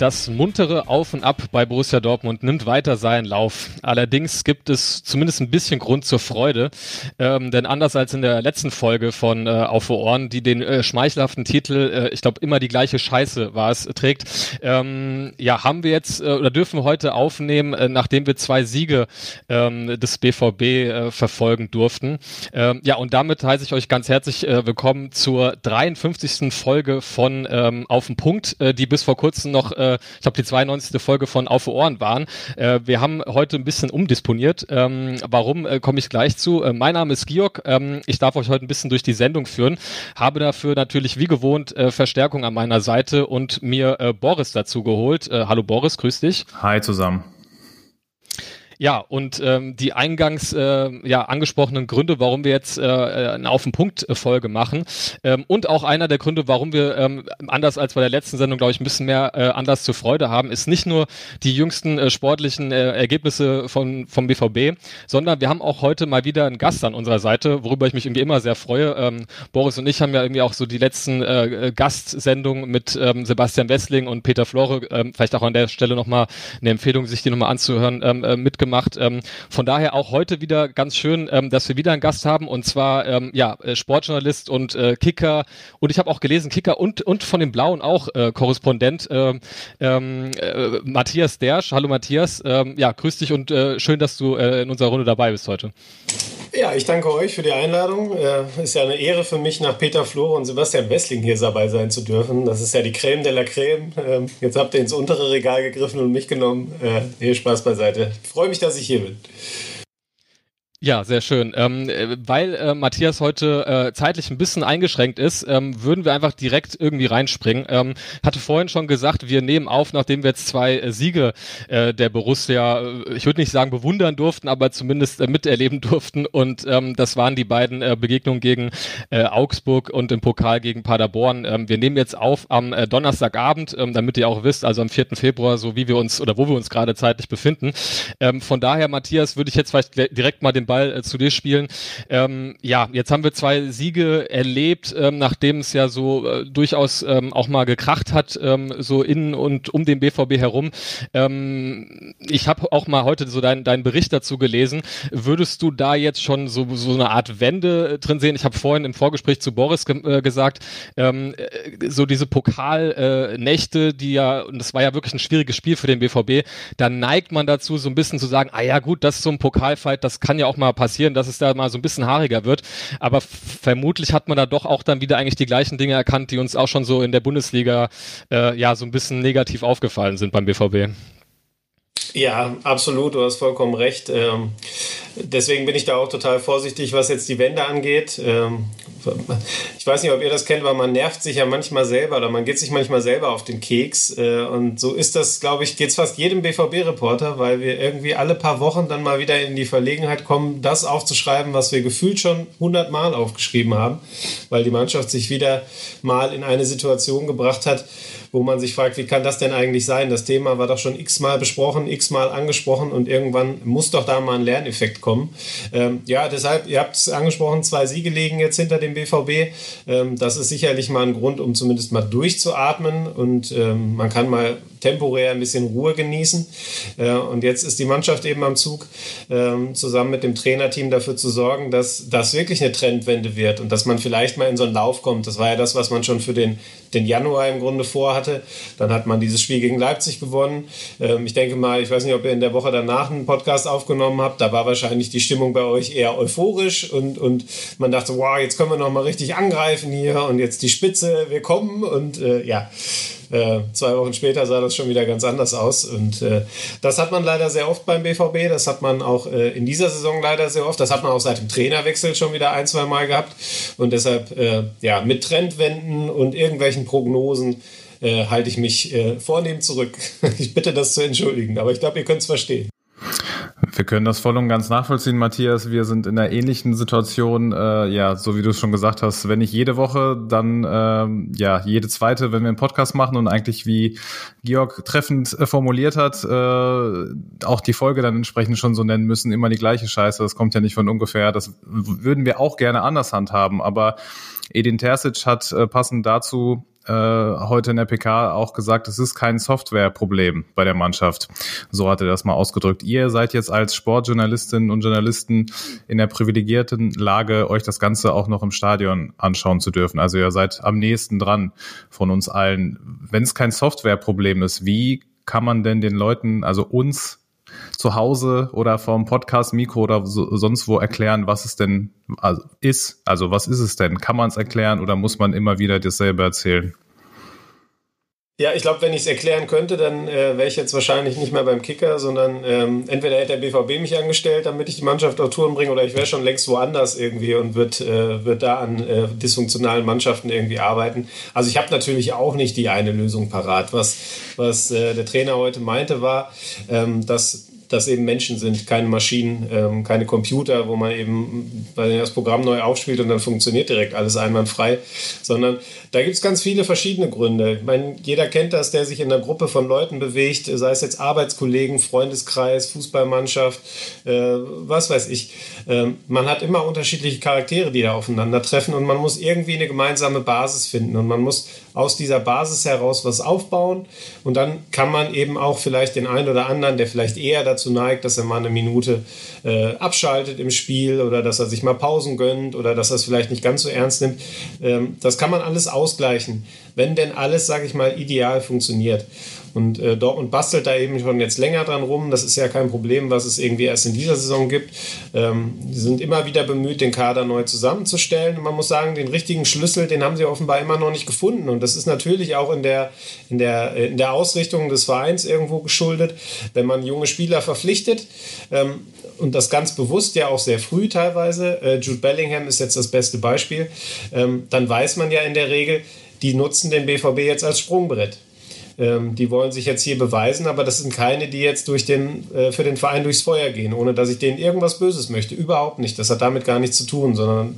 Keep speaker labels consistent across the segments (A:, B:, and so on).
A: Das muntere Auf und Ab bei Borussia Dortmund nimmt weiter seinen Lauf. Allerdings gibt es zumindest ein bisschen Grund zur Freude, ähm, denn anders als in der letzten Folge von äh, Auf Ohren, die den äh, schmeichelhaften Titel, äh, ich glaube immer die gleiche Scheiße war es, trägt, ähm, ja, haben wir jetzt äh, oder dürfen heute aufnehmen, äh, nachdem wir zwei Siege ähm, des BVB äh, verfolgen durften. Ähm, ja, und damit heiße ich euch ganz herzlich äh, willkommen zur 53. Folge von ähm, Auf den Punkt, äh, die bis vor kurzem noch äh, ich glaube, die 92. Folge von Auf Ohren waren. Äh, wir haben heute ein bisschen umdisponiert. Ähm, warum, äh, komme ich gleich zu. Äh, mein Name ist Georg. Ähm, ich darf euch heute ein bisschen durch die Sendung führen. Habe dafür natürlich wie gewohnt äh, Verstärkung an meiner Seite und mir äh, Boris dazu geholt. Äh, hallo Boris, grüß dich.
B: Hi zusammen.
A: Ja, und ähm, die eingangs äh, ja, angesprochenen Gründe, warum wir jetzt äh, eine Auf den Punkt Folge machen ähm, und auch einer der Gründe, warum wir ähm, anders als bei der letzten Sendung, glaube ich, ein bisschen mehr äh, Anlass zur Freude haben, ist nicht nur die jüngsten äh, sportlichen äh, Ergebnisse von, vom BVB, sondern wir haben auch heute mal wieder einen Gast an unserer Seite, worüber ich mich irgendwie immer sehr freue. Ähm, Boris und ich haben ja irgendwie auch so die letzten äh, Gastsendungen mit ähm, Sebastian Wessling und Peter Flore, ähm, vielleicht auch an der Stelle nochmal eine Empfehlung, sich die nochmal anzuhören, ähm, äh, mitgemacht gemacht. Ähm, von daher auch heute wieder ganz schön, ähm, dass wir wieder einen Gast haben und zwar ähm, ja äh, Sportjournalist und äh, Kicker und ich habe auch gelesen Kicker und und von den Blauen auch äh, Korrespondent ähm, ähm, äh, Matthias Dersch. Hallo Matthias, ähm, ja grüß dich und äh, schön, dass du äh, in unserer Runde dabei bist heute.
C: Ja, ich danke euch für die Einladung. Äh, ist ja eine Ehre für mich, nach Peter Flore und Sebastian Wessling hier dabei sein zu dürfen. Das ist ja die Creme de la Creme. Ähm, jetzt habt ihr ins untere Regal gegriffen und mich genommen. Äh, nee, Spaß beiseite. Ich freue mich, dass ich hier bin.
A: Ja, sehr schön. Ähm, äh, weil äh, Matthias heute äh, zeitlich ein bisschen eingeschränkt ist, ähm, würden wir einfach direkt irgendwie reinspringen. Ähm, hatte vorhin schon gesagt, wir nehmen auf, nachdem wir jetzt zwei äh, Siege äh, der Borussia, äh, ich würde nicht sagen bewundern durften, aber zumindest äh, miterleben durften. Und ähm, das waren die beiden äh, Begegnungen gegen äh, Augsburg und im Pokal gegen Paderborn. Ähm, wir nehmen jetzt auf am äh, Donnerstagabend, ähm, damit ihr auch wisst, also am 4. Februar, so wie wir uns oder wo wir uns gerade zeitlich befinden. Ähm, von daher, Matthias, würde ich jetzt vielleicht direkt mal den Ball äh, zu dir spielen. Ähm, ja, jetzt haben wir zwei Siege erlebt, ähm, nachdem es ja so äh, durchaus ähm, auch mal gekracht hat, ähm, so in und um den BVB herum. Ähm, ich habe auch mal heute so deinen dein Bericht dazu gelesen. Würdest du da jetzt schon so, so eine Art Wende äh, drin sehen? Ich habe vorhin im Vorgespräch zu Boris ge äh, gesagt, ähm, äh, so diese Pokalnächte, die ja, und das war ja wirklich ein schwieriges Spiel für den BVB, da neigt man dazu, so ein bisschen zu sagen, ah ja gut, das ist so ein Pokalfight, das kann ja auch mal passieren, dass es da mal so ein bisschen haariger wird. Aber vermutlich hat man da doch auch dann wieder eigentlich die gleichen Dinge erkannt, die uns auch schon so in der Bundesliga äh, ja so ein bisschen negativ aufgefallen sind beim BVB.
C: Ja, absolut, du hast vollkommen recht. Ähm, deswegen bin ich da auch total vorsichtig, was jetzt die Wände angeht. Ich weiß nicht, ob ihr das kennt, aber man nervt sich ja manchmal selber oder man geht sich manchmal selber auf den Keks. Äh, und so ist das, glaube ich, geht es fast jedem BVB-Reporter, weil wir irgendwie alle paar Wochen dann mal wieder in die Verlegenheit kommen, das aufzuschreiben, was wir gefühlt schon hundertmal aufgeschrieben haben, weil die Mannschaft sich wieder mal in eine Situation gebracht hat, wo man sich fragt, wie kann das denn eigentlich sein? Das Thema war doch schon x-mal besprochen, x-mal angesprochen und irgendwann muss doch da mal ein Lerneffekt kommen. Ähm, ja, deshalb, ihr habt es angesprochen, zwei Siege liegen jetzt hinter dem BVB. Ähm, das ist sicherlich mal ein Grund, um zumindest mal durchzuatmen und ähm, man kann mal temporär ein bisschen Ruhe genießen. Äh, und jetzt ist die Mannschaft eben am Zug, ähm, zusammen mit dem Trainerteam dafür zu sorgen, dass das wirklich eine Trendwende wird und dass man vielleicht mal in so einen Lauf kommt. Das war ja das, was man schon für den, den Januar im Grunde vorhatte. Dann hat man dieses Spiel gegen Leipzig gewonnen. Ähm, ich denke mal, ich weiß nicht, ob ihr in der Woche danach einen Podcast aufgenommen habt. Da war wahrscheinlich die Stimmung bei euch eher euphorisch und, und man dachte, wow, jetzt können wir noch mal richtig angreifen hier und jetzt die Spitze, wir kommen und äh, ja Äh, zwei Wochen später sah das schon wieder ganz anders aus. Und äh, das hat man leider sehr oft beim BVB. Das hat man auch äh, in dieser Saison leider sehr oft. Das hat man auch seit dem Trainerwechsel schon wieder ein, zwei Mal gehabt. Und deshalb, äh, ja, mit Trendwenden und irgendwelchen Prognosen äh, halte ich mich äh, vornehm zurück. ich bitte das zu entschuldigen, aber ich glaube, ihr könnt es verstehen.
B: Wir können das voll und ganz nachvollziehen, Matthias. Wir sind in einer ähnlichen Situation, äh, ja, so wie du es schon gesagt hast, wenn nicht jede Woche, dann ähm, ja jede zweite, wenn wir einen Podcast machen und eigentlich wie Georg treffend äh, formuliert hat, äh, auch die Folge dann entsprechend schon so nennen müssen, immer die gleiche Scheiße. Das kommt ja nicht von ungefähr. Das würden wir auch gerne anders handhaben, aber Edin Terzic hat äh, passend dazu äh, heute in der PK auch gesagt, es ist kein Softwareproblem bei der Mannschaft. So hat er das mal ausgedrückt. Ihr seid jetzt als Sportjournalistinnen und Journalisten in der privilegierten Lage, euch das Ganze auch noch im Stadion anschauen zu dürfen. Also ihr seid am nächsten dran von uns allen. Wenn es kein Softwareproblem ist, wie kann man denn den Leuten, also uns zu Hause oder vom Podcast-Mikro oder so, sonst wo erklären, was es denn also ist. Also was ist es denn? Kann man es erklären oder muss man immer wieder dasselbe erzählen?
C: Ja, ich glaube, wenn ich es erklären könnte, dann äh, wäre ich jetzt wahrscheinlich nicht mehr beim Kicker, sondern ähm, entweder hätte der BVB mich angestellt, damit ich die Mannschaft auf Touren bringe, oder ich wäre schon längst woanders irgendwie und würde äh, würd da an äh, dysfunktionalen Mannschaften irgendwie arbeiten. Also ich habe natürlich auch nicht die eine Lösung parat. Was, was äh, der Trainer heute meinte, war, ähm, dass das eben Menschen sind, keine Maschinen, ähm, keine Computer, wo man eben das Programm neu aufspielt und dann funktioniert direkt alles einwandfrei, sondern da gibt es ganz viele verschiedene Gründe. Ich meine, jeder kennt das, der sich in einer Gruppe von Leuten bewegt, sei es jetzt Arbeitskollegen, Freundeskreis, Fußballmannschaft, äh, was weiß ich. Ähm, man hat immer unterschiedliche Charaktere, die da aufeinandertreffen und man muss irgendwie eine gemeinsame Basis finden und man muss aus dieser Basis heraus was aufbauen und dann kann man eben auch vielleicht den einen oder anderen, der vielleicht eher dazu neigt, dass er mal eine Minute äh, abschaltet im Spiel oder dass er sich mal Pausen gönnt oder dass er es vielleicht nicht ganz so ernst nimmt, ähm, das kann man alles ausgleichen, wenn denn alles, sage ich mal, ideal funktioniert. Und äh, Dortmund bastelt da eben schon jetzt länger dran rum. Das ist ja kein Problem, was es irgendwie erst in dieser Saison gibt. Ähm, sie sind immer wieder bemüht, den Kader neu zusammenzustellen. Und man muss sagen, den richtigen Schlüssel, den haben sie offenbar immer noch nicht gefunden. Und das ist natürlich auch in der, in der, in der Ausrichtung des Vereins irgendwo geschuldet, wenn man junge Spieler verpflichtet. Ähm, und das ganz bewusst ja auch sehr früh teilweise. Äh, Jude Bellingham ist jetzt das beste Beispiel. Ähm, dann weiß man ja in der Regel, die nutzen den BVB jetzt als Sprungbrett. Ähm, die wollen sich jetzt hier beweisen, aber das sind keine, die jetzt durch den, äh, für den Verein durchs Feuer gehen, ohne dass ich denen irgendwas Böses möchte. Überhaupt nicht. Das hat damit gar nichts zu tun, sondern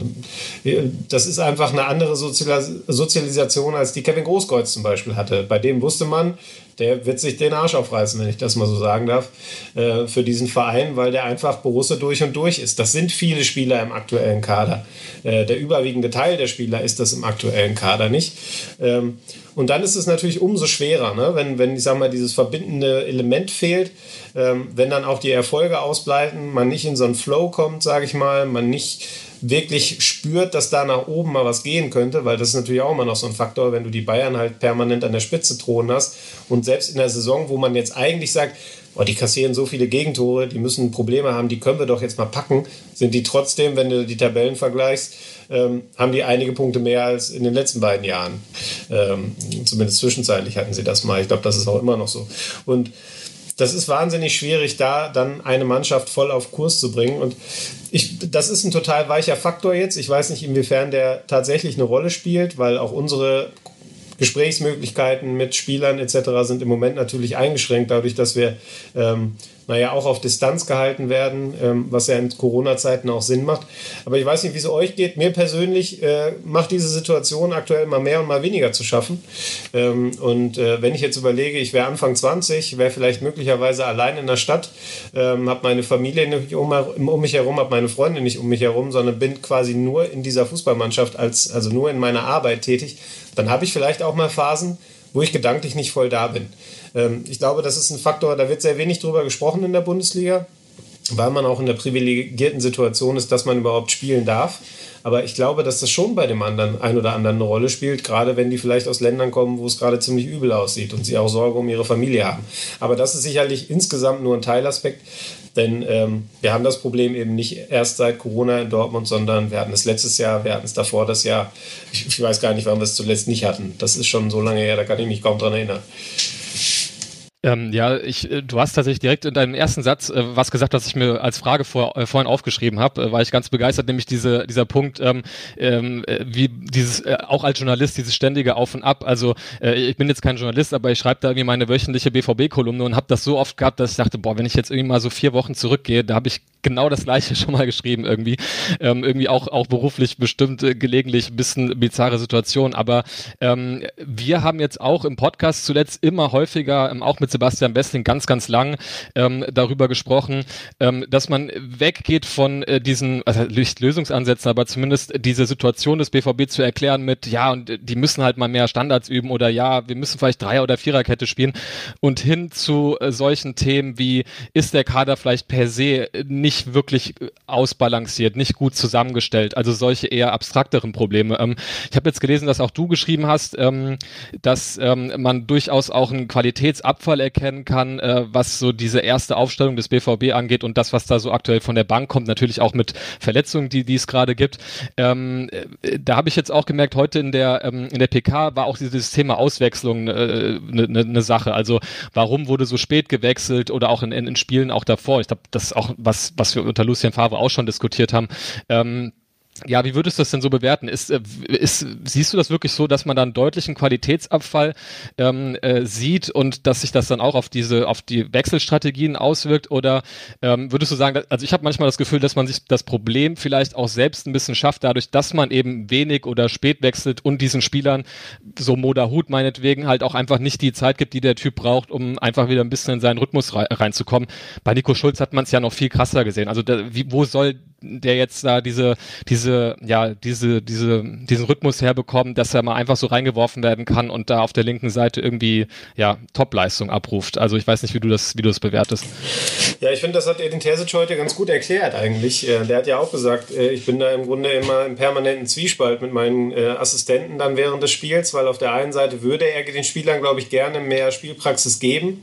C: äh, das ist einfach eine andere Sozialis Sozialisation, als die Kevin Großkreuz zum Beispiel hatte. Bei dem wusste man, der wird sich den Arsch aufreißen, wenn ich das mal so sagen darf, äh, für diesen Verein, weil der einfach Borussia durch und durch ist. Das sind viele Spieler im aktuellen Kader. Äh, der überwiegende Teil der Spieler ist das im aktuellen Kader nicht. Ähm, und dann ist es natürlich umso schwerer, ne? wenn, wenn, ich sag mal, dieses verbindende Element fehlt, ähm, wenn dann auch die Erfolge ausbleiben, man nicht in so einen Flow kommt, sage ich mal, man nicht wirklich spürt, dass da nach oben mal was gehen könnte, weil das ist natürlich auch immer noch so ein Faktor, wenn du die Bayern halt permanent an der Spitze thronen hast und selbst in der Saison, wo man jetzt eigentlich sagt, oh, die kassieren so viele Gegentore, die müssen Probleme haben, die können wir doch jetzt mal packen, sind die trotzdem, wenn du die Tabellen vergleichst, ähm, haben die einige Punkte mehr als in den letzten beiden Jahren. Ähm, zumindest zwischenzeitlich hatten sie das mal. Ich glaube, das ist auch immer noch so. Und das ist wahnsinnig schwierig, da dann eine Mannschaft voll auf Kurs zu bringen. Und ich, das ist ein total weicher Faktor jetzt. Ich weiß nicht, inwiefern der tatsächlich eine Rolle spielt, weil auch unsere Gesprächsmöglichkeiten mit Spielern etc. sind im Moment natürlich eingeschränkt, dadurch, dass wir ähm, naja, auch auf Distanz gehalten werden, ähm, was ja in Corona-Zeiten auch Sinn macht. Aber ich weiß nicht, wie es euch geht. Mir persönlich äh, macht diese Situation aktuell mal mehr und mal weniger zu schaffen. Ähm, und äh, wenn ich jetzt überlege, ich wäre Anfang 20, wäre vielleicht möglicherweise allein in der Stadt, ähm, habe meine Familie nicht um, um mich herum, habe meine Freunde nicht um mich herum, sondern bin quasi nur in dieser Fußballmannschaft, als, also nur in meiner Arbeit tätig, dann habe ich vielleicht auch mal Phasen, wo ich gedanklich nicht voll da bin. Ähm, ich glaube, das ist ein Faktor, da wird sehr wenig drüber gesprochen in der Bundesliga. weil man auch in der privilegierten Situation ist, dass man überhaupt spielen darf. Aber ich glaube, dass das schon bei dem anderen ein oder anderen eine Rolle spielt, gerade wenn die vielleicht aus Ländern kommen, wo es gerade ziemlich übel aussieht und sie auch Sorge um ihre Familie haben. Aber das ist sicherlich insgesamt nur ein Teilaspekt, denn ähm, wir haben das Problem eben nicht erst seit Corona in Dortmund, sondern wir hatten es letztes Jahr, wir hatten es davor das Jahr. Ich, ich weiß gar nicht, wann wir es zuletzt nicht hatten. Das ist schon so lange her, da kann ich mich kaum dran erinnern.
A: Ähm, ja, ich, äh, du hast tatsächlich direkt in deinem ersten Satz äh, was gesagt, was ich mir als Frage vor, äh, vorhin aufgeschrieben habe, äh, war ich ganz begeistert, nämlich diese, dieser Punkt, ähm, ähm, äh, wie dieses, äh, auch als Journalist, dieses ständige Auf und Ab. Also ich bin jetzt kein Journalist, aber ich schreibe da irgendwie meine wöchentliche BVB-Kolumne und habe das so oft gehabt, dass ich dachte, boah, wenn ich jetzt irgendwie mal so vier Wochen zurückgehe, da habe ich genau das gleiche schon mal geschrieben irgendwie. Ähm, irgendwie auch, auch beruflich bestimmt gelegentlich ein bisschen bizarre Situation. Aber ähm, wir haben jetzt auch im Podcast zuletzt immer häufiger, ähm, auch mit Sebastian Wessling ganz, ganz lang ähm, darüber gesprochen, ähm, dass man weggeht von äh, diesen, also Lösungsansätzen, aber zumindest diese Situation des BVB zu erklären mit, ja, und die müssen halt mal mehr Standards üben oder ja, wir müssen vielleicht Dreier- oder Viererkette spielen und hin zu äh, solchen Themen wie, ist der Kader vielleicht per se nicht wirklich ausbalanciert, nicht gut zusammengestellt, also solche eher abstrakteren Probleme. Ähm, ich habe jetzt gelesen, dass auch du geschrieben hast, ähm, dass ähm, man durchaus auch einen Qualitätsabfall erkennen kann, äh, was so diese erste Aufstellung des BVB angeht und das, was da so aktuell von der Bank kommt, natürlich auch mit Verletzungen, die, die es gerade gibt. Ähm, äh, da habe ich jetzt auch gemerkt, heute in der, ähm, in der PK war auch dieses Thema Auswechslung eine äh, ne, ne, ne Sache. Also warum wurde so spät gewechselt oder auch in, in, in Spielen auch davor? Ich glaube, das ist auch was, was wir unter Lucien Favre auch schon diskutiert haben. Ähm, ja, wie würdest du das denn so bewerten? Ist, äh, ist, siehst du das wirklich so, dass man dann deutlichen Qualitätsabfall ähm, äh, sieht und dass sich das dann auch auf diese, auf die Wechselstrategien auswirkt? Oder ähm, würdest du sagen, also ich habe manchmal das Gefühl, dass man sich das Problem vielleicht auch selbst ein bisschen schafft, dadurch, dass man eben wenig oder spät wechselt und diesen Spielern, so Moda Hut meinetwegen, halt auch einfach nicht die Zeit gibt, die der Typ braucht, um einfach wieder ein bisschen in seinen Rhythmus reinzukommen. Bei Nico Schulz hat man es ja noch viel krasser gesehen. Also da, wie, wo soll der jetzt da diese, diese, ja, diese, diese, diesen Rhythmus herbekommen, dass er mal einfach so reingeworfen werden kann und da auf der linken Seite irgendwie, ja, Topleistung abruft. Also ich weiß nicht, wie du das, wie du das bewertest.
C: Ja, ich finde, das hat Edin Terzic heute ganz gut erklärt eigentlich. Äh, der hat ja auch gesagt, äh, ich bin da im Grunde immer im permanenten Zwiespalt mit meinen äh, Assistenten dann während des Spiels, weil auf der einen Seite würde er den Spielern, glaube ich, gerne mehr Spielpraxis geben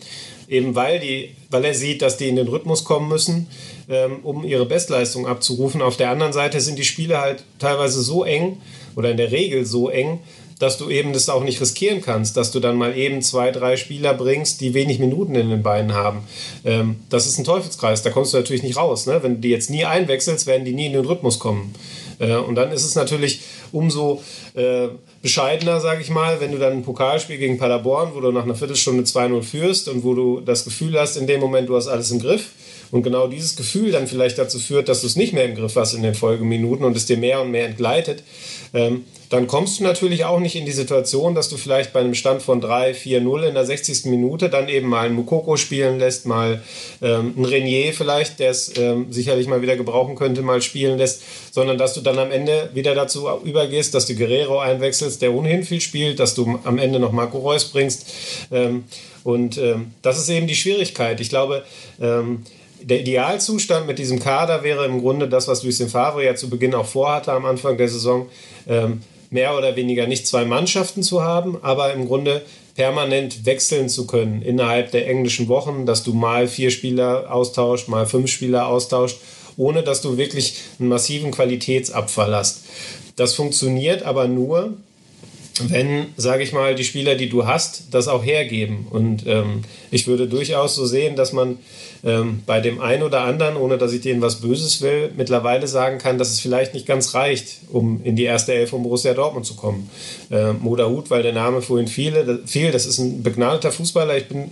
C: eben weil, die, weil er sieht, dass die in den Rhythmus kommen müssen, ähm, um ihre Bestleistung abzurufen. Auf der anderen Seite sind die Spiele halt teilweise so eng oder in der Regel so eng, dass du eben das auch nicht riskieren kannst, dass du dann mal eben zwei, drei Spieler bringst, die wenig Minuten in den Beinen haben. Ähm, das ist ein Teufelskreis, da kommst du natürlich nicht raus. Ne? Wenn du die jetzt nie einwechselst, werden die nie in den Rhythmus kommen. Äh, und dann ist es natürlich umso äh, bescheidener, sage ich mal, wenn du dann ein Pokalspiel gegen Paderborn, wo du nach einer Viertelstunde 2-0 führst und wo du das Gefühl hast, in dem Moment, du hast alles im Griff. Und genau dieses Gefühl dann vielleicht dazu führt, dass du es nicht mehr im Griff hast in den Folgeminuten und es dir mehr und mehr entgleitet, ähm, dann kommst du natürlich auch nicht in die Situation, dass du vielleicht bei einem Stand von 3, 4, 0 in der 60. Minute dann eben mal einen Mukoko spielen lässt, mal ähm, einen Renier vielleicht, der es ähm, sicherlich mal wieder gebrauchen könnte, mal spielen lässt, sondern dass du dann am Ende wieder dazu übergehst, dass du Guerrero einwechselst, der ohnehin viel spielt, dass du am Ende noch Marco Reus bringst. Ähm, und ähm, das ist eben die Schwierigkeit. Ich glaube, ähm, der Idealzustand mit diesem Kader wäre im Grunde das, was Lucien Favre ja zu Beginn auch vorhatte am Anfang der Saison, ähm, mehr oder weniger nicht zwei Mannschaften zu haben, aber im Grunde permanent wechseln zu können innerhalb der englischen Wochen, dass du mal vier Spieler austauscht, mal fünf Spieler austauscht, ohne dass du wirklich einen massiven Qualitätsabfall hast. Das funktioniert aber nur, wenn, sage ich mal, die Spieler, die du hast, das auch hergeben. Und ähm, ich würde durchaus so sehen, dass man ähm, bei dem einen oder anderen, ohne dass ich denen was Böses will, mittlerweile sagen kann, dass es vielleicht nicht ganz reicht, um in die erste Elf von Borussia Dortmund zu kommen. Ähm, Moda Hut, weil der Name vorhin fiel, das ist ein begnadeter Fußballer. Ich bin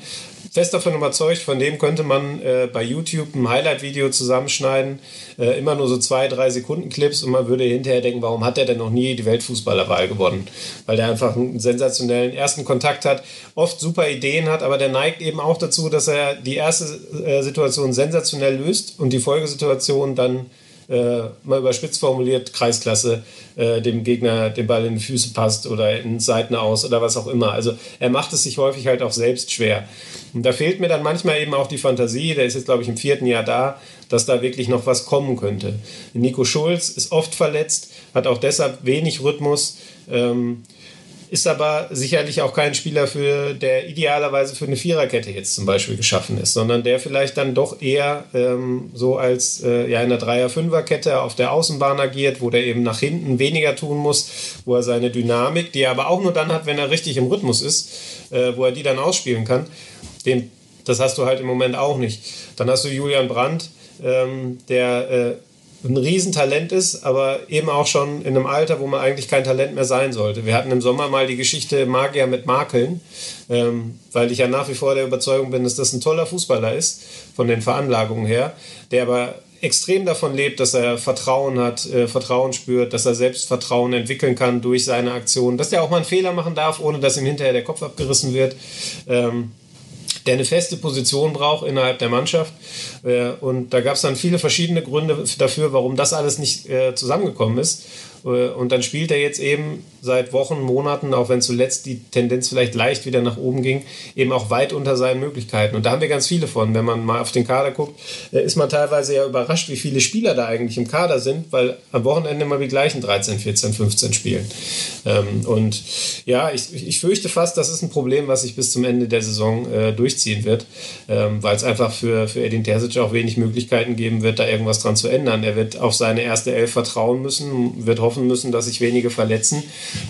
C: fest davon überzeugt, von dem könnte man äh, bei YouTube ein Highlight-Video zusammenschneiden, äh, immer nur so zwei, drei Sekunden Clips und man würde hinterher denken, warum hat er denn noch nie die Weltfußballerwahl gewonnen? Weil der einfach einen sensationellen ersten Kontakt hat, oft super Ideen hat, aber der neigt eben auch dazu, dass er die erste äh, Situation sensationell löst und die Folgesituation dann äh, mal überspitzt formuliert, Kreisklasse, äh, dem Gegner den Ball in die Füße passt oder in Seiten aus oder was auch immer. Also er macht es sich häufig halt auch selbst schwer. Und da fehlt mir dann manchmal eben auch die Fantasie, der ist jetzt, glaube ich, im vierten Jahr da, dass da wirklich noch was kommen könnte. Nico Schulz ist oft verletzt, hat auch deshalb wenig Rhythmus. Ähm, ist aber sicherlich auch kein Spieler, für, der idealerweise für eine Viererkette jetzt zum Beispiel geschaffen ist, sondern der vielleicht dann doch eher ähm, so als äh, ja, in der Dreier-Fünfer-Kette auf der Außenbahn agiert, wo der eben nach hinten weniger tun muss, wo er seine Dynamik, die er aber auch nur dann hat, wenn er richtig im Rhythmus ist, äh, wo er die dann ausspielen kann. Den, das hast du halt im Moment auch nicht. Dann hast du Julian Brandt, ähm, der äh, ein Riesentalent ist, aber eben auch schon in einem Alter, wo man eigentlich kein Talent mehr sein sollte. Wir hatten im Sommer mal die Geschichte Magier mit Makeln, ähm, weil ich ja nach wie vor der Überzeugung bin, dass das ein toller Fußballer ist, von den Veranlagungen her, der aber extrem davon lebt, dass er Vertrauen hat, äh, Vertrauen spürt, dass er Selbstvertrauen entwickeln kann durch seine Aktionen, dass er auch mal einen Fehler machen darf, ohne dass ihm hinterher der Kopf abgerissen wird. Ähm, der eine feste Position braucht innerhalb der Mannschaft. Äh, und da gab es dann viele verschiedene Gründe dafür, warum das alles nicht äh, zusammengekommen ist. Äh, und dann spielt er jetzt eben seit Wochen, Monaten, auch wenn zuletzt die Tendenz vielleicht leicht wieder nach oben ging, eben auch weit unter seinen Möglichkeiten. Und da haben wir ganz viele von. Wenn man mal auf den Kader guckt, äh, ist man teilweise ja überrascht, wie viele Spieler da eigentlich im Kader sind, weil am Wochenende immer die gleichen 13, 14, 15 spielen. Ähm, und ja, ich, ich fürchte fast, das ist ein Problem, was sich bis zum Ende der Saison äh, durchziehen wird, ähm, weil es einfach für, für Edin Terzic auch wenig Möglichkeiten geben wird, da irgendwas dran zu ändern. Er wird auf seine erste Elf vertrauen müssen, wird hoffen müssen, dass sich wenige verletzen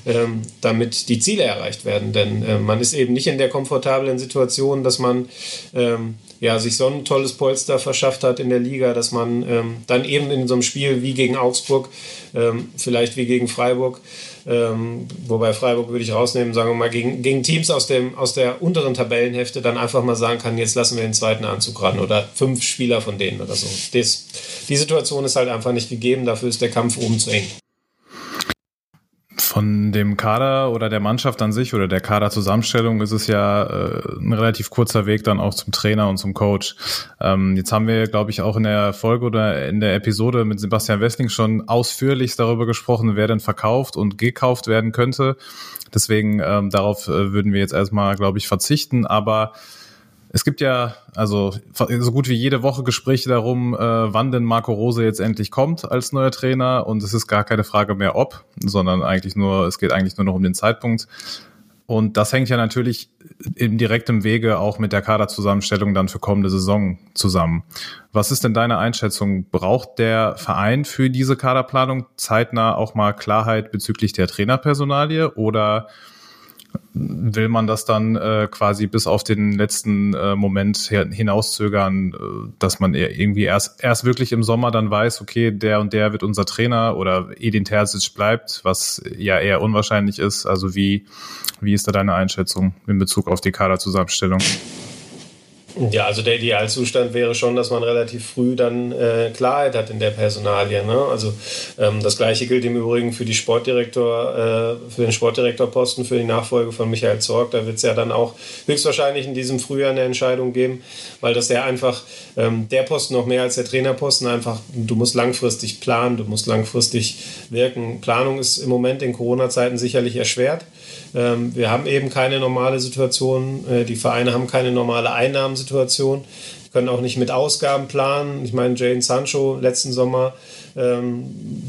C: ähm, damit die Ziele erreicht werden. Denn äh, man ist eben nicht in der komfortablen Situation, dass man ähm, ja, sich so ein tolles Polster verschafft hat in der Liga, dass man ähm, dann eben in so einem Spiel wie gegen Augsburg, ähm, vielleicht wie gegen Freiburg, ähm, wobei Freiburg würde ich rausnehmen, sagen wir mal, gegen, gegen Teams aus, dem, aus der unteren Tabellenhälfte dann einfach mal sagen kann, jetzt lassen wir den zweiten Anzug ran oder fünf Spieler von denen oder so. Das, die Situation ist halt einfach nicht gegeben, dafür ist der Kampf oben zu eng.
B: Von dem Kader oder der Mannschaft an sich oder der Kaderzusammenstellung ist es ja äh, ein relativ kurzer Weg dann auch zum Trainer und zum Coach. Ähm, jetzt haben wir, glaube ich, auch in der Folge oder in der Episode mit Sebastian Wessling schon ausführlichst darüber gesprochen, wer denn verkauft und gekauft werden könnte. Deswegen ähm, darauf äh, würden wir jetzt erstmal, glaube ich, verzichten. Aber es gibt ja also so gut wie jede Woche Gespräche darum, äh, wann denn Marco Rose jetzt endlich kommt als neuer Trainer und es ist gar keine Frage mehr ob, sondern eigentlich nur, es geht eigentlich nur noch um den Zeitpunkt. Und das hängt ja natürlich im direktem Wege auch mit der Kaderzusammenstellung dann für kommende Saison zusammen. Was ist denn deine Einschätzung? Braucht der Verein für diese Kaderplanung zeitnah auch mal Klarheit bezüglich der Trainerpersonalie oder will man das dann äh, quasi bis auf den letzten äh, Moment hinauszögern, äh, dass man irgendwie erst, erst wirklich im Sommer dann weiß, okay, der und der wird unser Trainer oder Edin Terzic bleibt, was ja eher unwahrscheinlich ist. Also wie, wie ist da deine Einschätzung in Bezug auf die Kaderzusammenstellung?
C: Ja, also der Idealzustand wäre schon, dass man relativ früh dann äh, Klarheit hat in der Personalie. Ne? Also ähm, das gleiche gilt im Übrigen für die Sportdirektor, äh, für den Sportdirektorposten, für die Nachfolge von Michael Zorg. Da wird es ja dann auch höchstwahrscheinlich in diesem Frühjahr eine Entscheidung geben, weil das ja einfach ähm, der Posten noch mehr als der Trainerposten einfach, du musst langfristig planen, du musst langfristig wirken. Planung ist im Moment in Corona-Zeiten sicherlich erschwert. Ähm, wir haben eben keine normale Situation. Äh, die Vereine haben keine normale Einnahmensituation. Können auch nicht mit Ausgaben planen. Ich meine, Jane Sancho letzten Sommer ähm,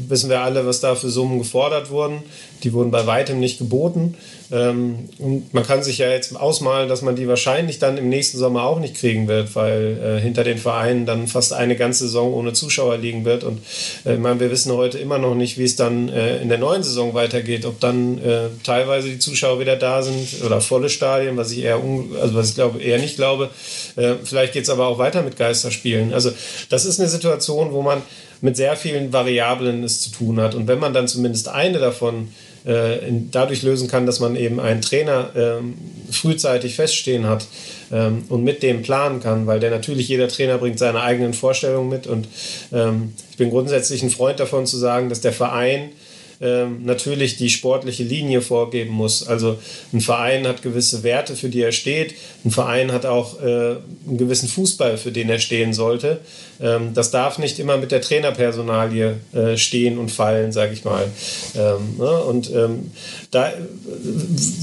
C: wissen wir alle, was da für Summen gefordert wurden. Die wurden bei weitem nicht geboten. Ähm, und man kann sich ja jetzt ausmalen, dass man die wahrscheinlich dann im nächsten Sommer auch nicht kriegen wird, weil äh, hinter den Vereinen dann fast eine ganze Saison ohne Zuschauer liegen wird. Und äh, meine, wir wissen heute immer noch nicht, wie es dann äh, in der neuen Saison weitergeht, ob dann äh, teilweise die Zuschauer wieder da sind oder volle Stadien, was ich eher, also was ich glaube, eher nicht glaube. Äh, vielleicht geht es aber auch weiter mit Geisterspielen. Also das ist eine Situation, wo man mit sehr vielen Variablen es zu tun hat. Und wenn man dann zumindest eine davon äh, dadurch lösen kann, dass man eben einen Trainer ähm, frühzeitig feststehen hat ähm, und mit dem planen kann, weil der natürlich jeder Trainer bringt seine eigenen Vorstellungen mit und ähm, ich bin grundsätzlich ein Freund davon zu sagen, dass der Verein ähm, natürlich die sportliche Linie vorgeben muss. Also ein Verein hat gewisse Werte, für die er steht. Ein Verein hat auch äh, einen gewissen Fußball, für den er stehen sollte. Ähm, das darf nicht immer mit der Trainerpersonalie äh, stehen und fallen, sage ich mal. Ähm, ne? Und ähm, da äh,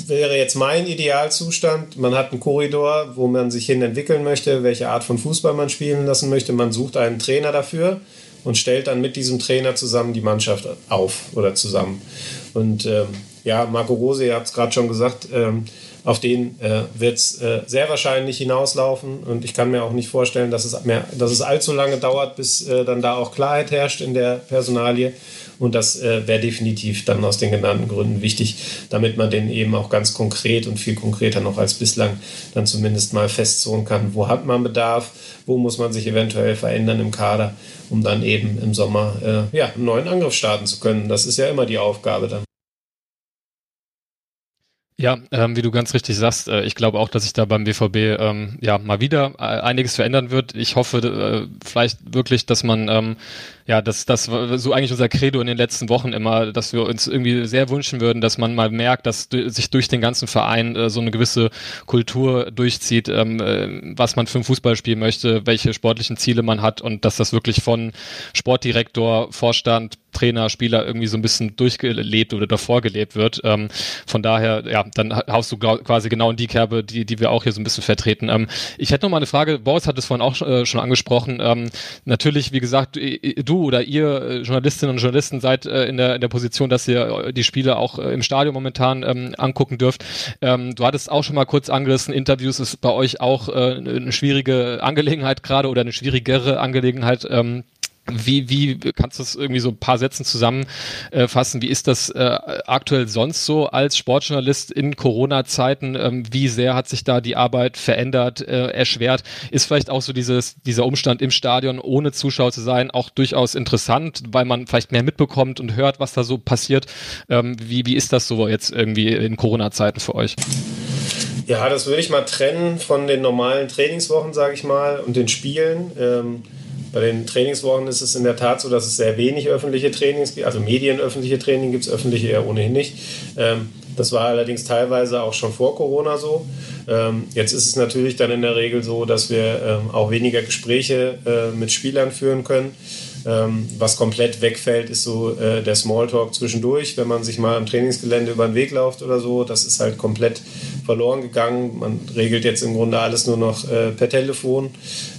C: wäre jetzt mein Idealzustand, man hat einen Korridor, wo man sich hin entwickeln möchte, welche Art von Fußball man spielen lassen möchte. Man sucht einen Trainer dafür und stellt dann mit diesem Trainer zusammen die Mannschaft auf oder zusammen. Und ähm, ja, Marco Rose, ihr habt es gerade schon gesagt, ähm, auf den äh, wird es äh, sehr wahrscheinlich hinauslaufen. Und ich kann mir auch nicht vorstellen, dass es, mehr, dass es allzu lange dauert, bis äh, dann da auch Klarheit herrscht in der Personalie. Und das äh, wäre definitiv dann aus den genannten Gründen wichtig, damit man den eben auch ganz konkret und viel konkreter noch als bislang dann zumindest mal festzone kann, wo hat man Bedarf, wo muss man sich eventuell verändern im Kader, um dann eben im Sommer äh, ja, einen neuen Angriff starten zu können. Das ist ja immer die Aufgabe dann.
A: Ja, ähm, wie du ganz richtig sagst, äh, ich glaube auch, dass sich da beim BVB ähm, ja mal wieder äh, einiges verändern wird. Ich hoffe äh, vielleicht wirklich, dass man ähm, ja, das das war so eigentlich unser Credo in den letzten Wochen immer, dass wir uns irgendwie sehr wünschen würden, dass man mal merkt, dass sich durch den ganzen Verein äh, so eine gewisse Kultur durchzieht, ähm, äh, was man für ein Fußball spielen möchte, welche sportlichen Ziele man hat und dass das wirklich von Sportdirektor, Vorstand, Trainer, Spieler irgendwie so ein bisschen durchgelebt oder davor gelebt wird. Ähm, von daher, ja, dann haust du quasi genau in die Kerbe, die, die wir auch hier so ein bisschen vertreten. Ähm, ich hätte noch mal eine Frage, Boris hat es vorhin auch äh, schon angesprochen. Ähm, natürlich, wie gesagt, du oder ihr äh, Journalistinnen und Journalisten seid äh, in, der, in der Position, dass ihr die Spiele auch äh, im Stadion momentan ähm, angucken dürft. Ähm, du hattest auch schon mal kurz angerissen, Interviews ist bei euch auch äh, eine schwierige Angelegenheit gerade oder eine schwierigere Angelegenheit. Ähm, wie, wie kannst du das irgendwie so ein paar Sätzen zusammenfassen? Wie ist das äh, aktuell sonst so als Sportjournalist in Corona-Zeiten? Ähm, wie sehr hat sich da die Arbeit verändert, äh, erschwert? Ist vielleicht auch so dieses, dieser Umstand im Stadion ohne Zuschauer zu sein auch durchaus interessant, weil man vielleicht mehr mitbekommt und hört, was da so passiert? Ähm, wie, wie ist das so jetzt irgendwie in Corona-Zeiten für euch?
C: Ja, das würde ich mal trennen von den normalen Trainingswochen, sage ich mal, und den Spielen. Ähm bei den Trainingswochen ist es in der Tat so, dass es sehr wenig öffentliche Trainings gibt, also medienöffentliche Training gibt es, öffentliche eher ohnehin nicht. Ähm, das war allerdings teilweise auch schon vor Corona so. Ähm, jetzt ist es natürlich dann in der Regel so, dass wir ähm, auch weniger Gespräche äh, mit Spielern führen können. Ähm, was komplett wegfällt, ist so äh, der Smalltalk zwischendurch, wenn man sich mal am Trainingsgelände über den Weg läuft oder so. Das ist halt komplett verloren gegangen. Man regelt jetzt im Grunde alles nur noch äh, per Telefon,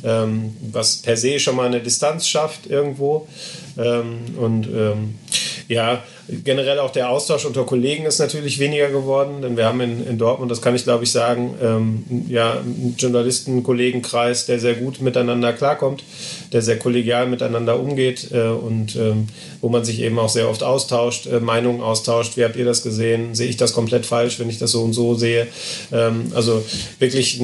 C: ähm, was per se schon mal eine Distanz schafft irgendwo. Ähm, und ähm, ja, generell auch der Austausch unter Kollegen ist natürlich weniger geworden, denn wir haben in, in Dortmund, das kann ich glaube ich sagen, ähm, ja, einen Journalisten-Kollegenkreis, der sehr gut miteinander klarkommt, der sehr kollegial miteinander umgeht äh, und ähm, wo man sich eben auch sehr oft austauscht, äh, Meinungen austauscht. Wie habt ihr das gesehen? Sehe ich das komplett falsch, wenn ich das so und so sehe? Ähm, also wirklich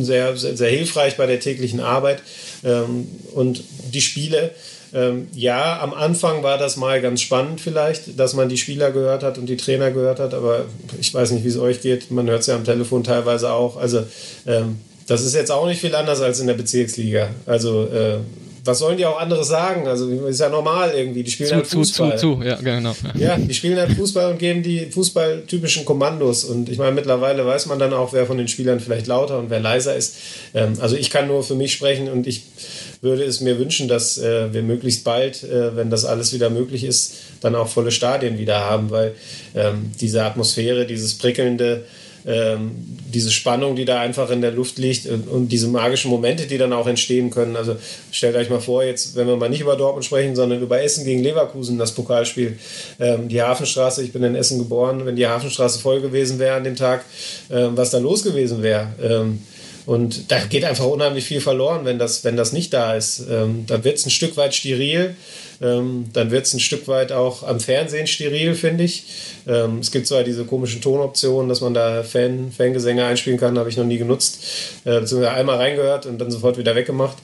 C: sehr, sehr, sehr hilfreich bei der täglichen Arbeit. Ähm, und die Spiele, ähm, ja, am Anfang war das mal ganz spannend vielleicht, dass man die Spieler gehört hat und die Trainer gehört hat, aber ich weiß nicht, wie es euch geht. Man hört es ja am Telefon teilweise auch. Also ähm, das ist jetzt auch nicht viel anders als in der Bezirksliga. Also äh, was sollen die auch anderes sagen? Also ist ja normal irgendwie. Die spielen zu, halt Fußball. Zu, zu, zu, ja, genau. Ja, die spielen halt Fußball und geben die fußballtypischen Kommandos. Und ich meine, mittlerweile weiß man dann auch, wer von den Spielern vielleicht lauter und wer leiser ist. Ähm, also ich kann nur für mich sprechen und ich würde es mir wünschen, dass äh, wir möglichst bald, äh, wenn das alles wieder möglich ist, dann auch volle Stadien wieder haben, weil ähm, diese Atmosphäre, dieses prickelnde, ähm, diese Spannung, die da einfach in der Luft liegt und, und, diese magischen Momente, die dann auch entstehen können. Also stellt euch mal vor, jetzt, wenn wir mal nicht über Dortmund sprechen, sondern über Essen gegen Leverkusen, das Pokalspiel, ähm, die Hafenstraße, ich bin in Essen geboren, wenn die Hafenstraße voll gewesen wäre an dem Tag, ähm, was da los gewesen wäre. Ähm, und da geht einfach unheimlich viel verloren, wenn das, wenn das nicht da ist. Ähm, dann wird es ein Stück weit steril. Ähm, dann wird es ein Stück weit auch am Fernsehen steril, finde ich. Ähm, es gibt zwar diese komischen Tonoptionen, dass man da Fan, Fangesänge einspielen kann, habe ich noch nie genutzt. Äh, beziehungsweise einmal reingehört und dann sofort wieder weggemacht.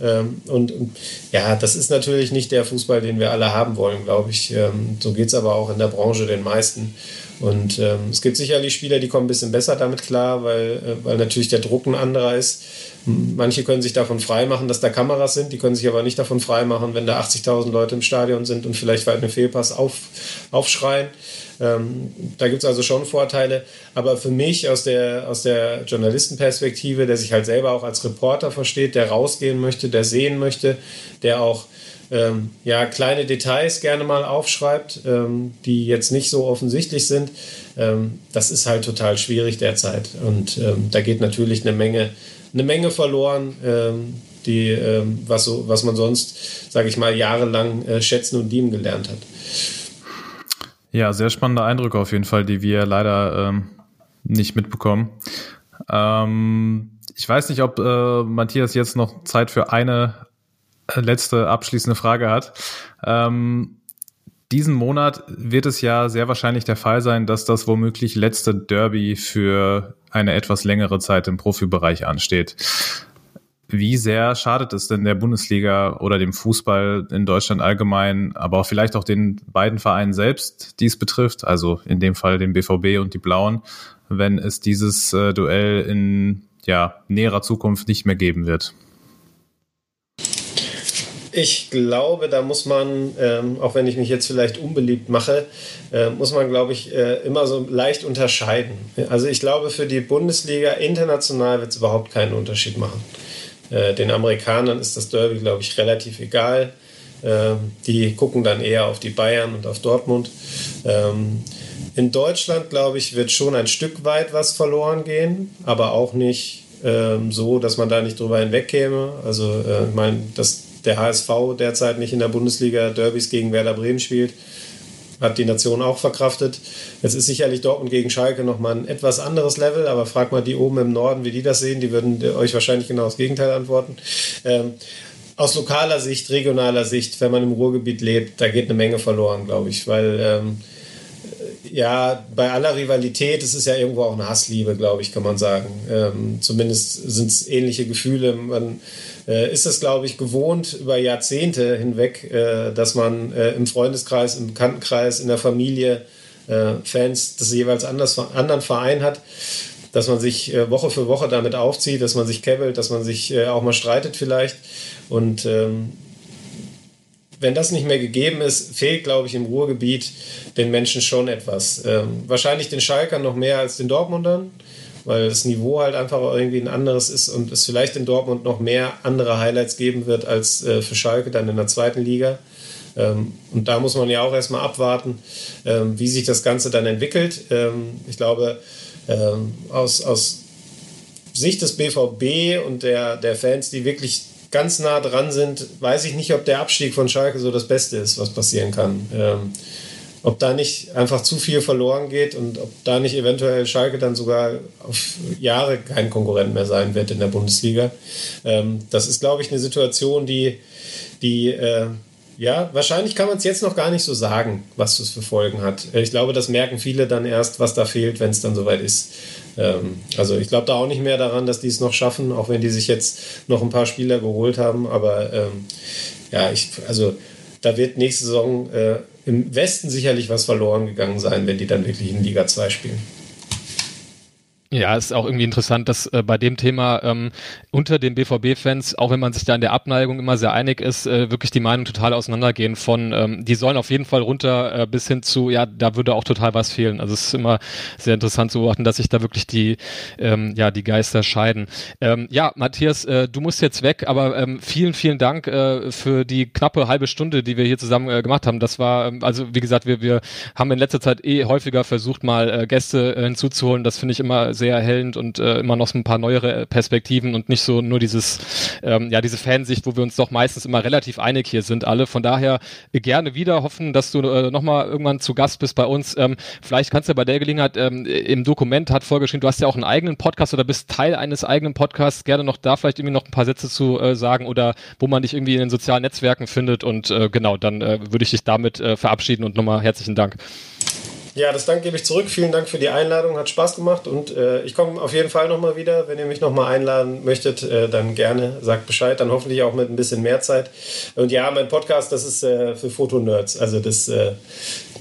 C: Ähm, und, und, ja, das ist natürlich nicht der Fußball, den wir alle haben wollen, glaube ich. Ähm, so geht es aber auch in der Branche den meisten. Und ähm, es gibt sicherlich Spieler, die kommen ein bisschen besser damit klar, weil, äh, weil natürlich der Druck ein anderer ist. Manche können sich davon freimachen, dass da Kameras sind, die können sich aber nicht davon freimachen, wenn da 80.000 Leute im Stadion sind und vielleicht weit einen Fehlpass auf, aufschreien. Ähm, da gibt es also schon Vorteile. Aber für mich aus der, aus der Journalistenperspektive, der sich halt selber auch als Reporter versteht, der rausgehen möchte, der sehen möchte, der auch ähm, ja, kleine Details gerne mal aufschreibt, ähm, die jetzt nicht so offensichtlich sind, ähm, das ist halt total schwierig derzeit. Und ähm, da geht natürlich eine Menge, eine Menge verloren, ähm, die, ähm, was, so, was man sonst, sage ich mal, jahrelang äh, schätzen und lieben gelernt hat.
B: Ja, sehr spannende Eindrücke auf jeden Fall, die wir leider nicht mitbekommen. ich weiß nicht, ob äh, Matthias jetzt noch Zeit für eine letzte abschließende Frage hat. Ähm, diesen Monat wird es ja sehr wahrscheinlich der Fall sein, dass das womöglich letzte Derby für eine etwas längere Zeit im Profibereich ansteht. Wie sehr schadet es denn der Bundesliga oder dem Fußball in Deutschland allgemein, aber auch vielleicht auch den beiden Vereinen selbst, die es betrifft, also in dem Fall den BVB und die Blauen, wenn es dieses äh, Duell in ja, näherer Zukunft nicht mehr geben wird?
C: Ich glaube, da muss man, ähm, auch wenn ich mich jetzt vielleicht unbeliebt mache, äh, muss man, glaube ich, äh, immer so leicht unterscheiden. Also ich glaube, für die Bundesliga international wird es überhaupt keinen Unterschied machen. Äh, den Amerikanern ist das Derby, glaube ich, relativ egal. Ähm, die gucken dann eher auf die Bayern und auf Dortmund. Ähm, in Deutschland, glaube ich, wird schon ein Stück weit was verloren gehen, aber auch nicht ähm, so, dass man da nicht drüber hinwegkäme. Also, äh, ich meine, das der HSV derzeit nicht in der Bundesliga Derbys gegen Werder Bremen spielt. Hat die Nation auch verkraftet. Jetzt ist sicherlich Dortmund gegen Schalke nochmal ein etwas anderes Level, aber frag mal die oben im Norden, wie die das sehen. Die würden euch wahrscheinlich genau das Gegenteil antworten. Ähm, aus lokaler Sicht, regionaler Sicht, wenn man im Ruhrgebiet lebt, da geht eine Menge verloren, glaube ich, weil ähm, ja, bei aller Rivalität, es ist ja irgendwo auch eine Hassliebe, glaube ich, kann man sagen. Ähm, zumindest sind es ähnliche Gefühle. Man äh, ist es, glaube ich, gewohnt über Jahrzehnte hinweg, äh, dass man äh, im Freundeskreis, im Bekanntenkreis, in der Familie äh, Fans des jeweils anders, anderen Verein hat dass man sich äh, Woche für Woche damit aufzieht, dass man sich kebbelt, dass man sich auch mal streitet vielleicht. Und ähm, wenn das nicht mehr gegeben ist, fehlt, glaube ich, im Ruhrgebiet den Menschen schon etwas. Ähm, wahrscheinlich den Schalkern noch mehr als den Dortmundern, weil das Niveau halt einfach irgendwie ein anderes ist und es vielleicht in Dortmund noch mehr andere Highlights geben wird als äh, für Schalke dann in der zweiten Liga. Ähm, und da muss man ja auch erstmal abwarten, ähm, wie sich das Ganze dann entwickelt. Ähm, ich glaube, ähm, aus, aus Sicht des BVB und der, der Fans, die wirklich ganz nah dran sind, weiß ich nicht, ob der Abstieg von Schalke so das Beste ist, was passieren kann. Ob da nicht einfach zu viel verloren geht und ob da nicht eventuell Schalke dann sogar auf Jahre kein Konkurrent mehr sein wird in der Bundesliga. Ähm, das ist, glaube ich, eine Situation, die, die äh, ja, wahrscheinlich kann man es jetzt noch gar nicht so sagen, was das für Folgen hat. Ich glaube, das merken viele dann erst, was da fehlt, wenn es dann soweit ist. Ähm, also ich glaube da auch nicht mehr daran, dass die es noch schaffen, auch wenn die sich jetzt noch ein paar Spieler geholt haben. Aber ähm, ja, ich, also da wird nächste Saison äh, im Westen sicherlich was verloren gegangen sein, wenn die dann wirklich in Liga 2 spielen.
A: Ja, ist auch irgendwie interessant, dass äh, bei dem Thema ähm, unter den BVB-Fans, auch wenn man sich da in der Abneigung immer sehr einig ist, äh, wirklich die Meinung total auseinandergehen von, ähm, die sollen auf jeden Fall runter äh, bis hin zu, ja, da würde auch total was fehlen. Also es ist immer sehr interessant zu beobachten, dass sich da wirklich die, ähm, ja, die Geister scheiden. Ähm, ja, Matthias, äh, du musst jetzt weg, aber ähm, vielen, vielen Dank äh, für die knappe halbe Stunde, die wir hier zusammen äh, gemacht haben. Das war, ähm, also wie gesagt, wir, wir haben in letzter Zeit eh häufiger versucht, mal äh, Gäste äh, hinzuzuholen. Das finde ich immer sehr erhellend und äh, immer noch so ein paar neuere Perspektiven und nicht so nur dieses, ähm, ja, diese Fansicht, wo wir uns doch meistens immer relativ einig hier sind alle. Von daher äh, gerne wieder hoffen, dass du äh, nochmal irgendwann zu Gast bist bei uns. Ähm, vielleicht kannst du bei der Gelegenheit ähm, im Dokument hat vorgeschrieben, du hast ja auch einen eigenen Podcast oder bist Teil eines eigenen Podcasts. Gerne noch da vielleicht irgendwie noch ein paar Sätze zu äh, sagen oder wo man dich irgendwie in den sozialen Netzwerken findet und äh, genau, dann äh, würde ich dich damit äh, verabschieden und nochmal herzlichen Dank.
C: Ja, das Dank gebe ich zurück. Vielen Dank für die Einladung, hat Spaß gemacht und äh, ich komme auf jeden Fall nochmal wieder. Wenn ihr mich nochmal einladen möchtet, äh, dann gerne, sagt Bescheid, dann hoffentlich auch mit ein bisschen mehr Zeit. Und ja, mein Podcast, das ist äh, für Fotonerds, also das,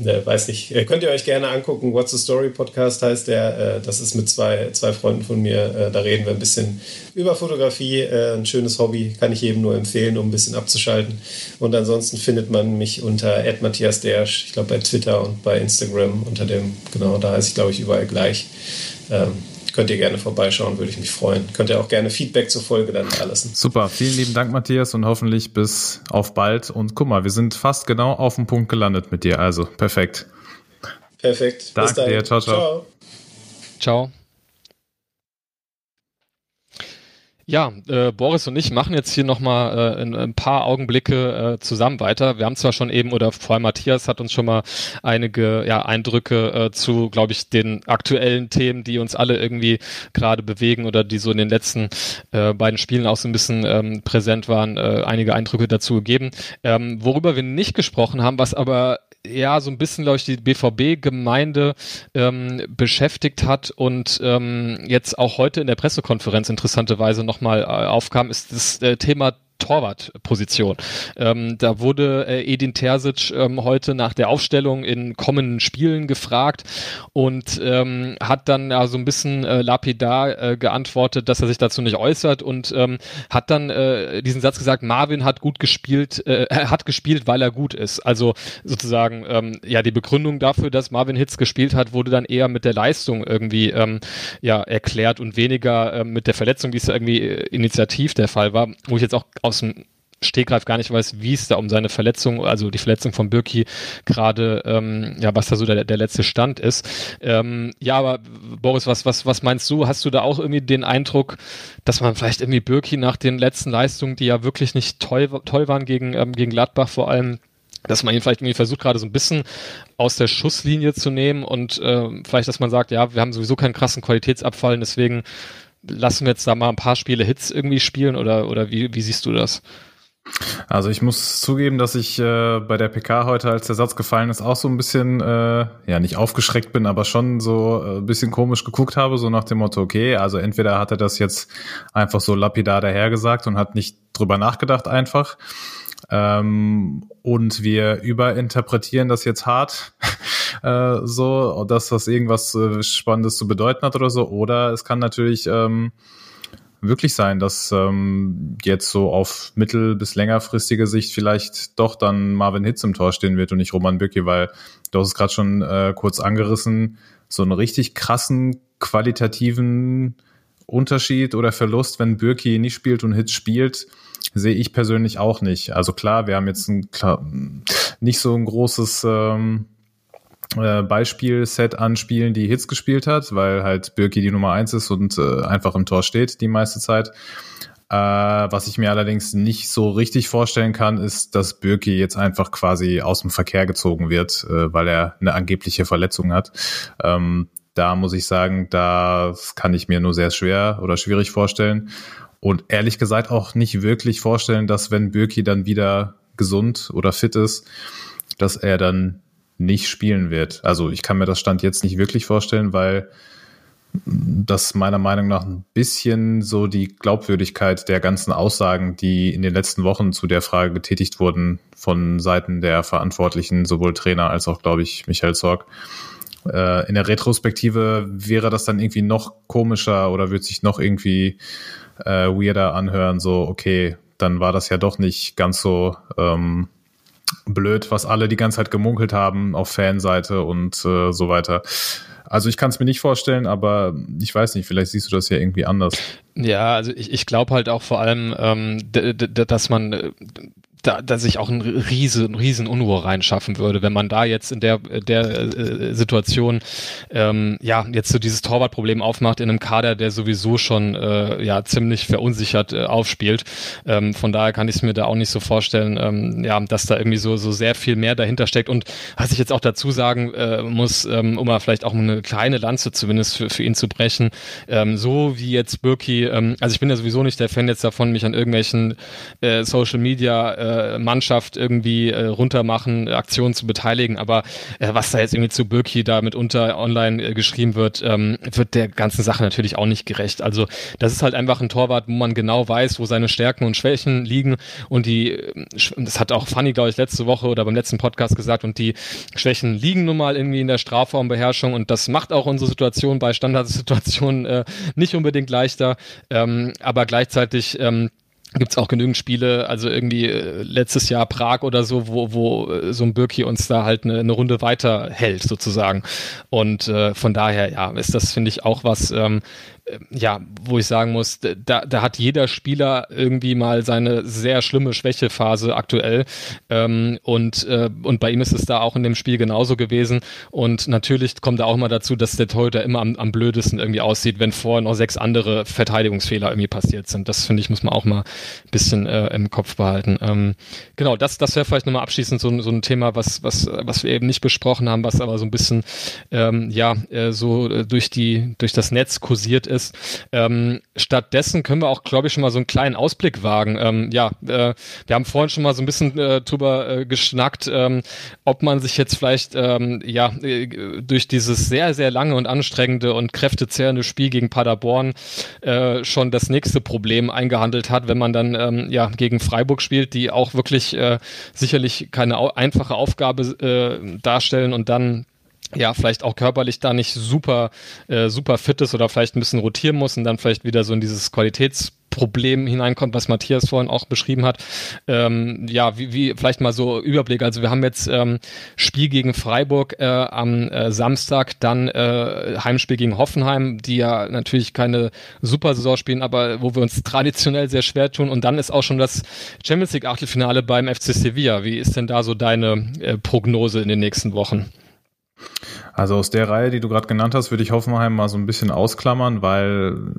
C: äh, äh, weiß nicht, äh, könnt ihr euch gerne angucken. What's the Story Podcast heißt der, das ist mit zwei, zwei Freunden von mir, da reden wir ein bisschen über Fotografie, ein schönes Hobby, kann ich jedem nur empfehlen, um ein bisschen abzuschalten. Und ansonsten findet man mich unter Matthias Dersch, ich glaube bei Twitter und bei Instagram unter dem, genau, da heiße ich glaube ich überall gleich. Ähm, könnt ihr gerne vorbeischauen, würde ich mich freuen. Könnt ihr auch gerne Feedback zur Folge dann da lassen.
B: Super, vielen lieben Dank, Matthias, und hoffentlich bis auf bald. Und guck mal, wir sind fast genau auf dem Punkt gelandet mit dir, also perfekt.
C: Perfekt.
B: Danke dir, ciao, ciao. Ciao.
A: ciao. Ja, äh, Boris und ich machen jetzt hier nochmal äh, in, ein paar Augenblicke äh, zusammen weiter. Wir haben zwar schon eben, oder vor allem Matthias hat uns schon mal einige ja, Eindrücke äh, zu, glaube ich, den aktuellen Themen, die uns alle irgendwie gerade bewegen oder die so in den letzten äh, beiden Spielen auch so ein bisschen ähm, präsent waren, äh, einige Eindrücke dazu gegeben. Ähm, worüber wir nicht gesprochen haben, was aber ja so ein bisschen, glaube ich, die BVB-Gemeinde ähm, beschäftigt hat und ähm, jetzt auch heute in der Pressekonferenz interessanterweise nochmal äh, aufkam, ist das äh, Thema Torwartposition. Ähm, da wurde äh, Edin Terzic ähm, heute nach der Aufstellung in kommenden Spielen gefragt und ähm, hat dann ja so ein bisschen äh, lapidar äh, geantwortet, dass er sich dazu nicht äußert und ähm, hat dann äh, diesen Satz gesagt, Marvin hat gut gespielt, äh, hat gespielt, weil er gut ist. Also sozusagen ähm, ja die Begründung dafür, dass Marvin Hitz gespielt hat, wurde dann eher mit der Leistung irgendwie ähm, ja erklärt und weniger äh, mit der Verletzung, wie es irgendwie initiativ der Fall war, wo ich jetzt auch aus dem Stegreif gar nicht weiß, wie es da um seine Verletzung, also die Verletzung von Birki gerade, ähm, ja, was da so der, der letzte Stand ist. Ähm, ja, aber Boris, was, was, was meinst du? Hast du da auch irgendwie den Eindruck, dass man vielleicht irgendwie Birki nach den letzten Leistungen, die ja wirklich nicht toll, toll waren gegen, ähm, gegen Gladbach vor allem, dass man ihn vielleicht irgendwie versucht, gerade so ein bisschen aus der Schusslinie zu nehmen und äh, vielleicht, dass man sagt, ja, wir haben sowieso keinen krassen Qualitätsabfall, deswegen lassen wir jetzt da mal ein paar Spiele Hits irgendwie spielen oder, oder wie, wie siehst du das?
B: Also ich muss zugeben, dass ich äh, bei der PK heute, als der Satz gefallen ist, auch so ein bisschen, äh, ja nicht aufgeschreckt bin, aber schon so äh, ein bisschen komisch geguckt habe, so nach dem Motto, okay, also entweder hat er das jetzt einfach so lapidar dahergesagt und hat nicht drüber nachgedacht einfach, ähm, und wir überinterpretieren das jetzt hart, äh, so, dass das irgendwas äh, Spannendes zu bedeuten hat oder so. Oder es kann natürlich ähm, wirklich sein, dass ähm, jetzt so auf mittel- bis längerfristige Sicht vielleicht doch dann Marvin Hitz im Tor stehen wird und nicht Roman Bücki, weil du hast es gerade schon äh, kurz angerissen, so einen richtig krassen qualitativen Unterschied oder Verlust, wenn Birki nicht spielt und Hitz spielt, sehe ich persönlich auch nicht. Also klar, wir haben jetzt ein, klar, nicht so ein großes ähm, äh, Beispielset an Spielen, die Hits gespielt hat, weil halt Birki die Nummer eins ist und äh, einfach im Tor steht die meiste Zeit. Äh, was ich mir allerdings nicht so richtig vorstellen kann, ist, dass Birki jetzt einfach quasi aus dem Verkehr gezogen wird, äh, weil er eine angebliche Verletzung hat. Ähm, da muss ich sagen, das kann ich mir nur sehr schwer oder schwierig vorstellen. Und ehrlich gesagt auch nicht wirklich vorstellen, dass wenn Birki dann wieder gesund oder fit ist, dass er dann nicht spielen wird. Also ich kann mir das Stand jetzt nicht wirklich vorstellen, weil das meiner Meinung nach ein bisschen so die Glaubwürdigkeit der ganzen Aussagen, die in den letzten Wochen zu der Frage getätigt wurden von Seiten der Verantwortlichen, sowohl Trainer als auch, glaube ich, Michael Zorg. Äh, in der Retrospektive wäre das dann irgendwie noch komischer oder wird sich noch irgendwie äh, weirder anhören, so, okay, dann war das ja doch nicht ganz so ähm, blöd, was alle die ganze Zeit gemunkelt haben auf Fanseite und äh, so weiter. Also ich kann es mir nicht vorstellen, aber ich weiß nicht, vielleicht siehst du das ja irgendwie anders.
A: Ja, also ich, ich glaube halt auch vor allem, ähm, dass man äh, da, da sich auch ein riesen, riesen Unruhe reinschaffen würde, wenn man da jetzt in der, der äh, Situation ähm, ja jetzt so dieses Torwartproblem aufmacht in einem Kader, der sowieso schon äh, ja ziemlich verunsichert äh, aufspielt. Ähm, von daher kann ich es mir da auch nicht so vorstellen, ähm, ja, dass da irgendwie so, so sehr viel mehr dahinter steckt. Und was ich jetzt auch dazu sagen äh, muss, ähm, um mal vielleicht auch eine kleine Lanze zumindest für, für ihn zu brechen, ähm, so wie jetzt Birki, ähm, also ich bin ja sowieso nicht der Fan jetzt davon, mich an irgendwelchen äh, Social Media äh, Mannschaft irgendwie äh, runtermachen, Aktionen zu beteiligen. Aber äh, was da jetzt irgendwie zu Birki da mitunter online äh, geschrieben wird, ähm, wird der ganzen Sache natürlich auch nicht gerecht. Also das ist halt einfach ein Torwart, wo man genau weiß, wo seine Stärken und Schwächen liegen. Und die, äh, das hat auch Fanny, glaube ich, letzte Woche oder beim letzten Podcast gesagt, und die Schwächen liegen nun mal irgendwie in der Strafraumbeherrschung und das macht auch unsere Situation bei Standardsituationen äh, nicht unbedingt leichter. Ähm, aber gleichzeitig ähm, gibt's auch genügend Spiele, also irgendwie äh, letztes Jahr Prag oder so, wo, wo äh, so ein Birki uns da halt eine, eine Runde weiter hält sozusagen. Und äh, von daher, ja, ist das, finde ich, auch was, ähm, äh, ja, wo ich sagen muss, da, da hat jeder Spieler irgendwie mal seine sehr schlimme Schwächephase aktuell. Ähm, und, äh, und bei ihm ist es da auch in dem Spiel genauso gewesen. Und natürlich kommt da auch mal dazu, dass der Torhüter immer am, am blödesten irgendwie aussieht, wenn vorher noch sechs andere Verteidigungsfehler irgendwie passiert sind. Das finde ich, muss man auch mal ein bisschen äh, im Kopf behalten. Ähm, genau, das, das wäre vielleicht nochmal abschließend so, so ein Thema, was, was, was wir eben nicht besprochen haben, was aber so ein bisschen ähm, ja äh, so äh, durch die durch das Netz kursiert ist. Ähm, stattdessen können wir auch, glaube ich, schon mal so einen kleinen Ausblick wagen. Ähm, ja, äh, wir haben vorhin schon mal so ein bisschen äh, drüber äh, geschnackt, ähm, ob man sich jetzt vielleicht ähm, ja äh, durch dieses sehr sehr lange und anstrengende und kräftezehrende Spiel gegen Paderborn äh, schon das nächste Problem eingehandelt hat, wenn man dann ähm, ja gegen Freiburg spielt, die auch wirklich äh, sicherlich keine einfache Aufgabe äh, darstellen und dann ja, vielleicht auch körperlich da nicht super, äh, super fit ist oder vielleicht ein bisschen rotieren muss und dann vielleicht wieder so in dieses Qualitätsproblem hineinkommt, was Matthias vorhin auch beschrieben hat. Ähm, ja, wie, wie vielleicht mal so Überblick. Also wir haben jetzt ähm, Spiel gegen Freiburg äh, am äh, Samstag, dann äh, Heimspiel gegen Hoffenheim, die ja natürlich keine super Saison spielen, aber wo wir uns traditionell sehr schwer tun. Und dann ist auch schon das Champions League Achtelfinale beim FC Sevilla. Wie ist denn da so deine äh, Prognose in den nächsten Wochen?
B: Also aus der Reihe, die du gerade genannt hast, würde ich Hoffenheim mal so ein bisschen ausklammern, weil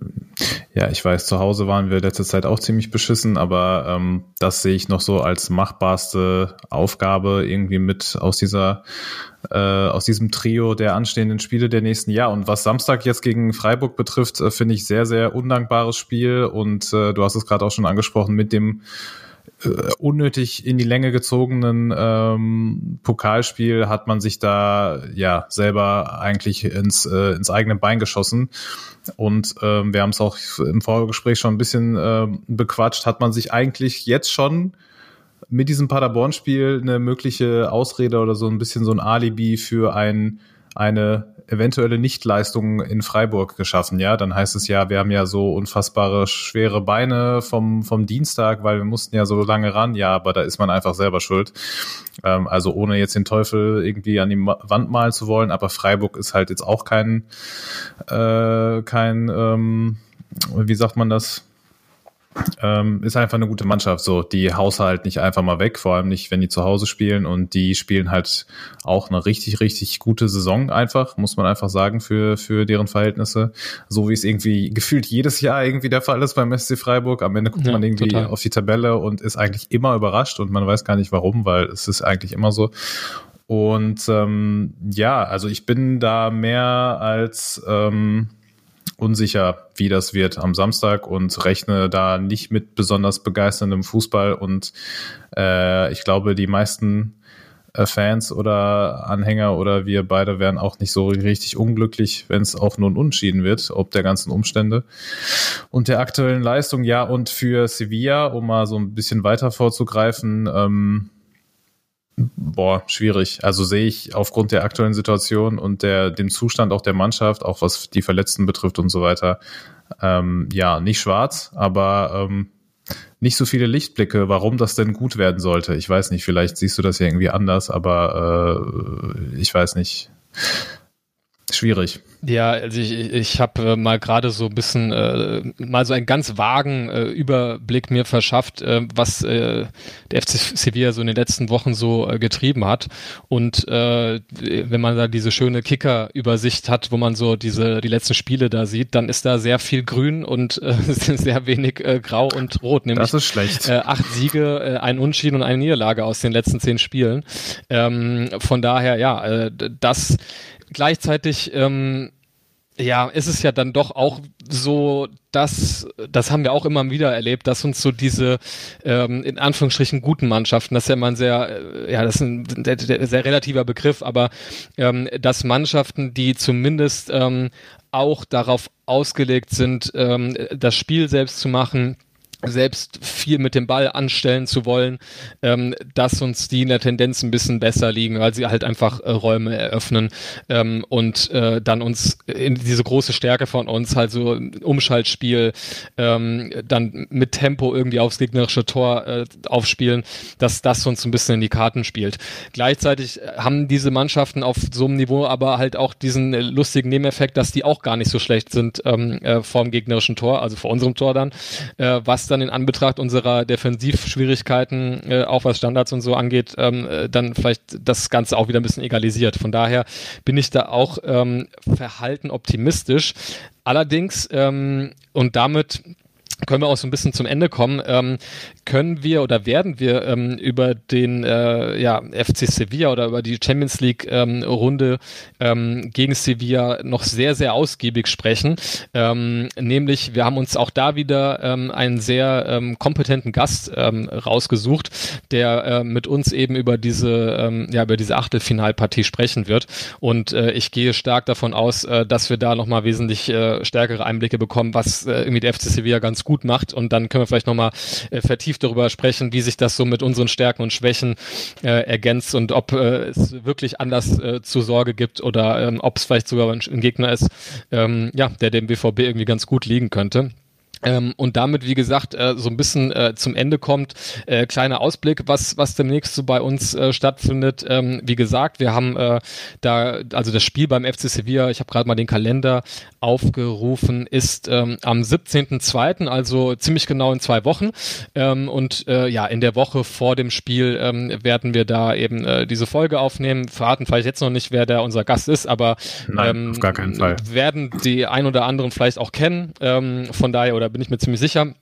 B: ja, ich weiß, zu Hause waren wir letzte Zeit auch ziemlich beschissen, aber ähm, das sehe ich noch so als machbarste Aufgabe irgendwie mit aus dieser äh, aus diesem Trio der anstehenden Spiele der nächsten Jahr. Und was Samstag jetzt gegen Freiburg betrifft, äh, finde ich sehr, sehr undankbares Spiel. Und äh, du hast es gerade auch schon angesprochen mit dem äh, unnötig in die Länge gezogenen ähm, Pokalspiel hat man sich da ja selber eigentlich ins, äh, ins eigene Bein geschossen. Und ähm, wir haben es auch im Vorgespräch schon ein bisschen äh, bequatscht, hat man sich eigentlich jetzt schon mit diesem Paderborn-Spiel eine mögliche Ausrede oder so ein bisschen so ein Alibi für ein, eine eventuelle Nichtleistungen in Freiburg geschaffen, ja. Dann heißt es ja, wir haben ja so unfassbare schwere Beine vom, vom Dienstag, weil wir mussten ja so lange ran, ja, aber da ist man einfach selber schuld. Ähm, also ohne jetzt den Teufel irgendwie an die Wand malen zu wollen, aber Freiburg ist halt jetzt auch kein, äh, kein, ähm, wie sagt man das? Ähm, ist einfach eine gute Mannschaft. So, die haust halt nicht einfach mal weg, vor allem nicht, wenn die zu Hause spielen und die spielen halt auch eine richtig, richtig gute Saison einfach, muss man einfach sagen, für, für deren Verhältnisse. So wie es irgendwie gefühlt jedes Jahr irgendwie der Fall ist beim SC Freiburg. Am Ende guckt ja, man irgendwie total. auf die Tabelle und ist eigentlich immer überrascht und man weiß gar nicht warum, weil es ist eigentlich immer so. Und ähm, ja, also ich bin da mehr als ähm, unsicher, wie das wird am Samstag und rechne da nicht mit besonders begeisterndem Fußball. Und äh, ich glaube, die meisten äh, Fans oder Anhänger oder wir beide wären auch nicht so richtig unglücklich, wenn es auch nur ein Unschieden wird, ob der ganzen Umstände und der aktuellen Leistung. Ja, und für Sevilla, um mal so ein bisschen weiter vorzugreifen, ähm, Boah, schwierig. Also sehe ich aufgrund der aktuellen Situation und der, dem Zustand auch der Mannschaft, auch was die Verletzten betrifft und so weiter, ähm, ja, nicht schwarz, aber ähm, nicht so viele Lichtblicke, warum das denn gut werden sollte. Ich weiß nicht, vielleicht siehst du das ja irgendwie anders, aber äh, ich weiß nicht. Schwierig.
A: Ja, also ich, ich habe äh, mal gerade so ein bisschen äh, mal so einen ganz vagen äh, Überblick mir verschafft, äh, was äh, der FC Sevilla so in den letzten Wochen so äh, getrieben hat. Und wenn man da diese schöne Kicker-Übersicht hat, wo man so diese die letzten Spiele da sieht, dann ist da sehr viel Grün und sehr wenig Grau und Rot.
B: Nämlich, das ist schlecht.
A: Acht Siege, ein Unschieden und eine Niederlage aus den letzten zehn Spielen. Ähm, von daher, ja, das gleichzeitig ähm, ja, ist es ja dann doch auch so, dass, das haben wir auch immer wieder erlebt, dass uns so diese ähm, in Anführungsstrichen guten Mannschaften, das ist ja immer ein sehr, äh, ja, das ist ein der, sehr relativer Begriff, aber ähm, dass Mannschaften, die zumindest ähm, auch darauf ausgelegt sind, ähm, das Spiel selbst zu machen, selbst viel mit dem Ball anstellen zu wollen, ähm, dass uns die in der Tendenz ein bisschen besser liegen, weil sie halt einfach äh, Räume eröffnen ähm, und äh, dann uns in diese große Stärke von uns, halt so Umschaltspiel, ähm, dann mit Tempo irgendwie aufs gegnerische Tor äh, aufspielen, dass das uns ein bisschen in die Karten spielt. Gleichzeitig haben diese Mannschaften auf so einem Niveau aber halt auch diesen lustigen Nebeneffekt, dass die auch gar nicht so schlecht sind ähm, äh, vorm gegnerischen Tor, also vor unserem Tor dann, äh, was dann in Anbetracht unserer Defensivschwierigkeiten, äh, auch was Standards und so angeht, ähm, äh, dann vielleicht das Ganze auch wieder ein bisschen egalisiert. Von daher bin ich da auch ähm, verhalten optimistisch. Allerdings, ähm, und damit können wir auch so ein bisschen zum Ende kommen, ähm, können wir oder werden wir ähm, über den äh, ja, FC Sevilla oder über die Champions League ähm, Runde ähm, gegen Sevilla noch sehr, sehr ausgiebig sprechen. Ähm, nämlich, wir haben uns auch da wieder ähm, einen sehr kompetenten Gast rausgesucht, der äh, mit uns eben über diese, ja, über diese Achtelfinalpartie sprechen wird. Und äh, ich gehe stark davon aus, äh, dass wir da nochmal wesentlich äh, stärkere Einblicke bekommen, was äh, irgendwie der FC Sevilla ganz gut macht und dann können wir vielleicht nochmal äh, vertieft darüber sprechen, wie sich das so mit unseren Stärken und Schwächen äh, ergänzt und ob äh, es wirklich anders äh, zur Sorge gibt oder ähm, ob es vielleicht sogar ein, ein Gegner ist, ähm, ja, der dem BVB irgendwie ganz gut liegen könnte. Ähm, und damit, wie gesagt, äh, so ein bisschen äh, zum Ende kommt. Äh, kleiner Ausblick, was, was demnächst so bei uns äh, stattfindet. Ähm, wie gesagt, wir haben äh, da, also das Spiel beim FC Sevilla, ich habe gerade mal den Kalender aufgerufen, ist ähm, am 17.02., also ziemlich genau in zwei Wochen. Ähm, und äh, ja, in der Woche vor dem Spiel ähm, werden wir da eben diese Folge aufnehmen. Verraten vielleicht jetzt noch nicht, wer da unser Gast ist, aber
B: Nein,
A: ähm,
B: auf gar keinen Fall.
A: werden die ein oder anderen vielleicht auch kennen. Von daher, oder bin ich mir ziemlich sicher.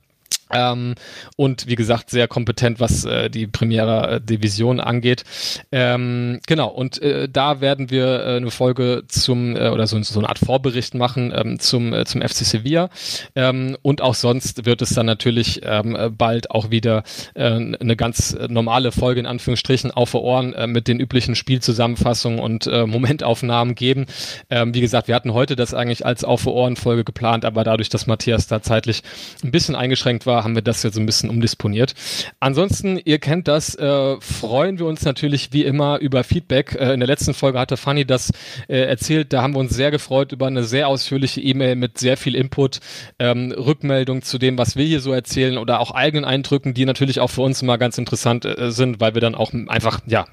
A: Ähm, und wie gesagt, sehr kompetent, was äh, die Premiere Division angeht. Ähm, genau, und äh, da werden wir äh, eine Folge zum, äh, oder so, so eine Art Vorbericht machen ähm, zum, äh, zum FC Sevilla. Ähm, und auch sonst wird es dann natürlich ähm, bald auch wieder äh, eine ganz normale Folge in Anführungsstrichen auf Ohren äh, mit den üblichen Spielzusammenfassungen und äh, Momentaufnahmen geben. Ähm, wie gesagt, wir hatten heute das eigentlich als auf Ohren Folge geplant, aber dadurch, dass Matthias da zeitlich ein bisschen eingeschränkt war, haben wir das jetzt so ein bisschen umdisponiert. Ansonsten, ihr kennt das, äh, freuen wir uns natürlich wie immer über Feedback. Äh, in der letzten Folge hatte Fanny das äh, erzählt, da haben wir uns sehr gefreut über eine sehr ausführliche E-Mail mit sehr viel Input, ähm, Rückmeldung zu dem, was wir hier so erzählen oder auch eigenen Eindrücken, die natürlich auch für uns immer ganz interessant äh, sind, weil wir dann auch einfach, ja,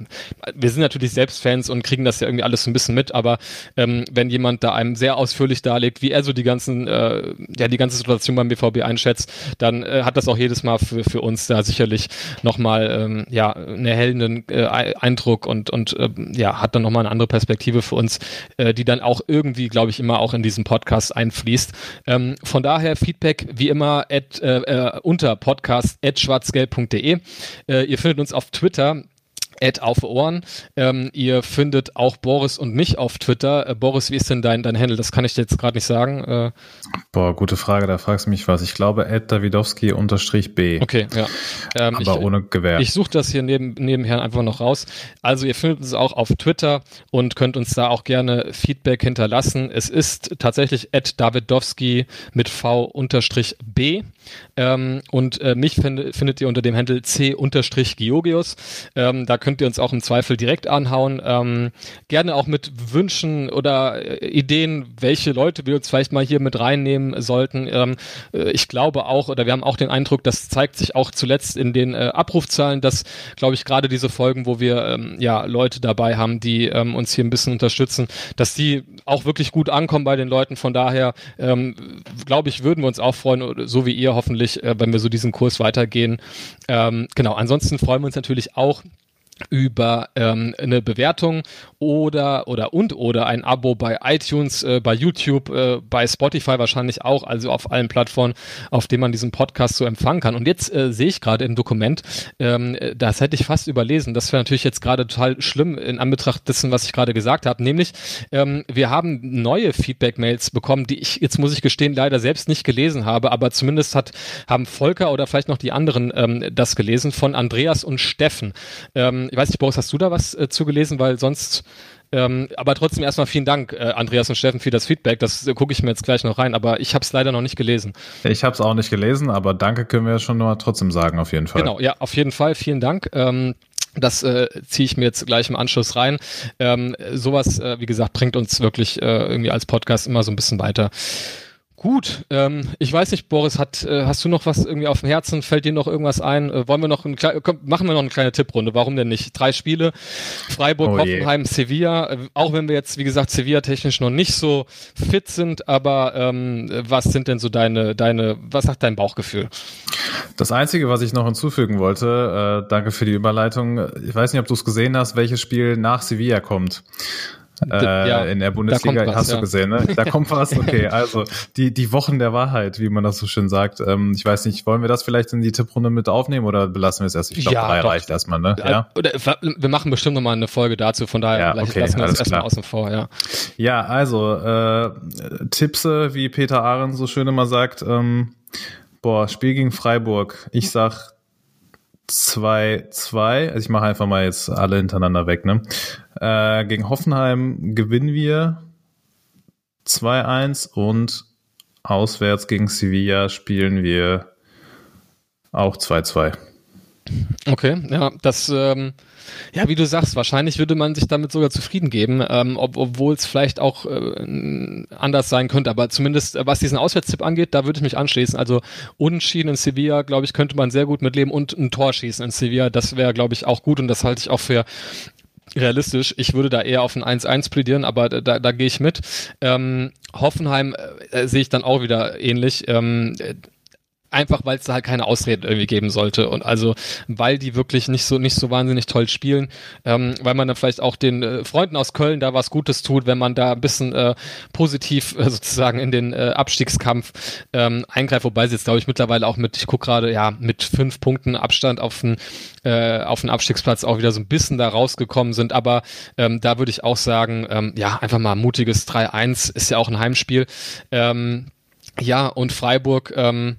A: wir sind natürlich selbst Fans und kriegen das ja irgendwie alles so ein bisschen mit, aber ähm, wenn jemand da einem sehr ausführlich darlegt, wie er so die ganzen, äh, ja, die ganze Situation beim BVB einschätzt, dann äh, hat das auch jedes Mal für, für uns da sicherlich nochmal ähm, ja, einen erhellenden äh, Eindruck und, und äh, ja, hat dann nochmal eine andere Perspektive für uns, äh, die dann auch irgendwie, glaube ich, immer auch in diesen Podcast einfließt. Ähm, von daher Feedback wie immer at, äh, äh, unter podcast.schwarzgelb.de. Äh, ihr findet uns auf Twitter Ad auf Ohren. Ähm, ihr findet auch Boris und mich auf Twitter. Äh, Boris, wie ist denn dein, dein Handle? Das kann ich dir jetzt gerade nicht sagen. Äh,
B: Boah, gute Frage, da fragst du mich was. Ich glaube Ed Davidowski unterstrich B.
A: Okay, ja.
B: Ähm, Aber ich, ohne Gewehr.
A: Ich suche das hier neben, nebenher einfach noch raus. Also ihr findet uns auch auf Twitter und könnt uns da auch gerne Feedback hinterlassen. Es ist tatsächlich Ed Davidowski mit V unterstrich B. Ähm, und äh, mich find, findet ihr unter dem Handle C-Georgius. Ähm, da könnt ihr uns auch im Zweifel direkt anhauen. Ähm, gerne auch mit Wünschen oder äh, Ideen, welche Leute wir uns vielleicht mal hier mit reinnehmen sollten. Ähm, äh, ich glaube auch, oder wir haben auch den Eindruck, das zeigt sich auch zuletzt in den äh, Abrufzahlen, dass, glaube ich, gerade diese Folgen, wo wir ähm, ja Leute dabei haben, die ähm, uns hier ein bisschen unterstützen, dass die auch wirklich gut ankommen bei den Leuten. Von daher, ähm, glaube ich, würden wir uns auch freuen, so wie ihr hoffentlich, äh, wenn wir so diesen Kurs weitergehen. Ähm, genau, ansonsten freuen wir uns natürlich auch über ähm, eine Bewertung oder oder und oder ein Abo bei iTunes, äh, bei YouTube, äh, bei Spotify wahrscheinlich auch, also auf allen Plattformen, auf denen man diesen Podcast so empfangen kann. Und jetzt äh, sehe ich gerade im Dokument, ähm, das hätte ich fast überlesen. Das wäre natürlich jetzt gerade total schlimm in Anbetracht dessen, was ich gerade gesagt habe. Nämlich, ähm, wir haben neue Feedback-Mails bekommen, die ich jetzt muss ich gestehen leider selbst nicht gelesen habe, aber zumindest hat haben Volker oder vielleicht noch die anderen ähm, das gelesen von Andreas und Steffen. Ähm, ich weiß nicht, Boris, hast du da was äh, zugelesen, weil sonst ähm, aber trotzdem erstmal vielen Dank, äh, Andreas und Steffen, für das Feedback. Das äh, gucke ich mir jetzt gleich noch rein, aber ich habe es leider noch nicht gelesen.
B: Ich habe es auch nicht gelesen, aber danke können wir schon nur trotzdem sagen, auf jeden Fall.
A: Genau, ja, auf jeden Fall. Vielen Dank. Ähm, das äh, ziehe ich mir jetzt gleich im Anschluss rein. Ähm, sowas, äh, wie gesagt, bringt uns wirklich äh, irgendwie als Podcast immer so ein bisschen weiter. Gut, ähm, ich weiß nicht, Boris, hat, äh, hast du noch was irgendwie auf dem Herzen? Fällt dir noch irgendwas ein? Äh, wollen wir noch ein komm, machen wir noch eine kleine Tipprunde? Warum denn nicht? Drei Spiele: Freiburg, oh Hoffenheim, Sevilla. Äh, auch wenn wir jetzt, wie gesagt, Sevilla technisch noch nicht so fit sind, aber ähm, was sind denn so deine, deine, was sagt dein Bauchgefühl?
B: Das Einzige, was ich noch hinzufügen wollte, äh, danke für die Überleitung. Ich weiß nicht, ob du es gesehen hast, welches Spiel nach Sevilla kommt äh, ja, in der Bundesliga. Was, hast ja. du gesehen, ne? Da kommt was. Okay, also die, die Wochen der Wahrheit, wie man das so schön sagt. Ähm, ich weiß nicht, wollen wir das vielleicht in die Tipprunde mit aufnehmen oder belassen wir es erst? Ich glaube, ja, drei doch. reicht erstmal, ne?
A: Ja? Oder, wir machen bestimmt nochmal eine Folge dazu, von daher ja, okay, lassen wir das erstmal außen vor, ja.
B: Ja, also äh, Tippse, wie Peter Ahren so schön immer sagt, ähm, boah, Spiel gegen Freiburg. Ich sag 2-2. Also ich mache einfach mal jetzt alle hintereinander weg. Ne? Äh, gegen Hoffenheim gewinnen wir 2-1 und auswärts gegen Sevilla spielen wir auch 2-2.
A: Okay, ja, das ähm, ja, wie du sagst, wahrscheinlich würde man sich damit sogar zufrieden geben, ähm, ob, obwohl es vielleicht auch äh, anders sein könnte. Aber zumindest, äh, was diesen Auswärtstipp angeht, da würde ich mich anschließen. Also Unentschieden in Sevilla, glaube ich, könnte man sehr gut mitleben und ein Tor schießen in Sevilla, das wäre, glaube ich, auch gut und das halte ich auch für realistisch. Ich würde da eher auf ein 1-1 plädieren, aber da, da gehe ich mit. Ähm, Hoffenheim äh, sehe ich dann auch wieder ähnlich. Ähm, einfach weil es da halt keine Ausreden irgendwie geben sollte. Und also weil die wirklich nicht so nicht so wahnsinnig toll spielen, ähm, weil man dann vielleicht auch den äh, Freunden aus Köln da was Gutes tut, wenn man da ein bisschen äh, positiv äh, sozusagen in den äh, Abstiegskampf ähm, eingreift, wobei sie jetzt glaube ich mittlerweile auch mit, ich gucke gerade ja mit fünf Punkten Abstand auf den äh, auf den Abstiegsplatz auch wieder so ein bisschen da rausgekommen sind, aber ähm, da würde ich auch sagen, ähm, ja einfach mal mutiges 3-1 ist ja auch ein Heimspiel. Ähm, ja, und Freiburg, ähm,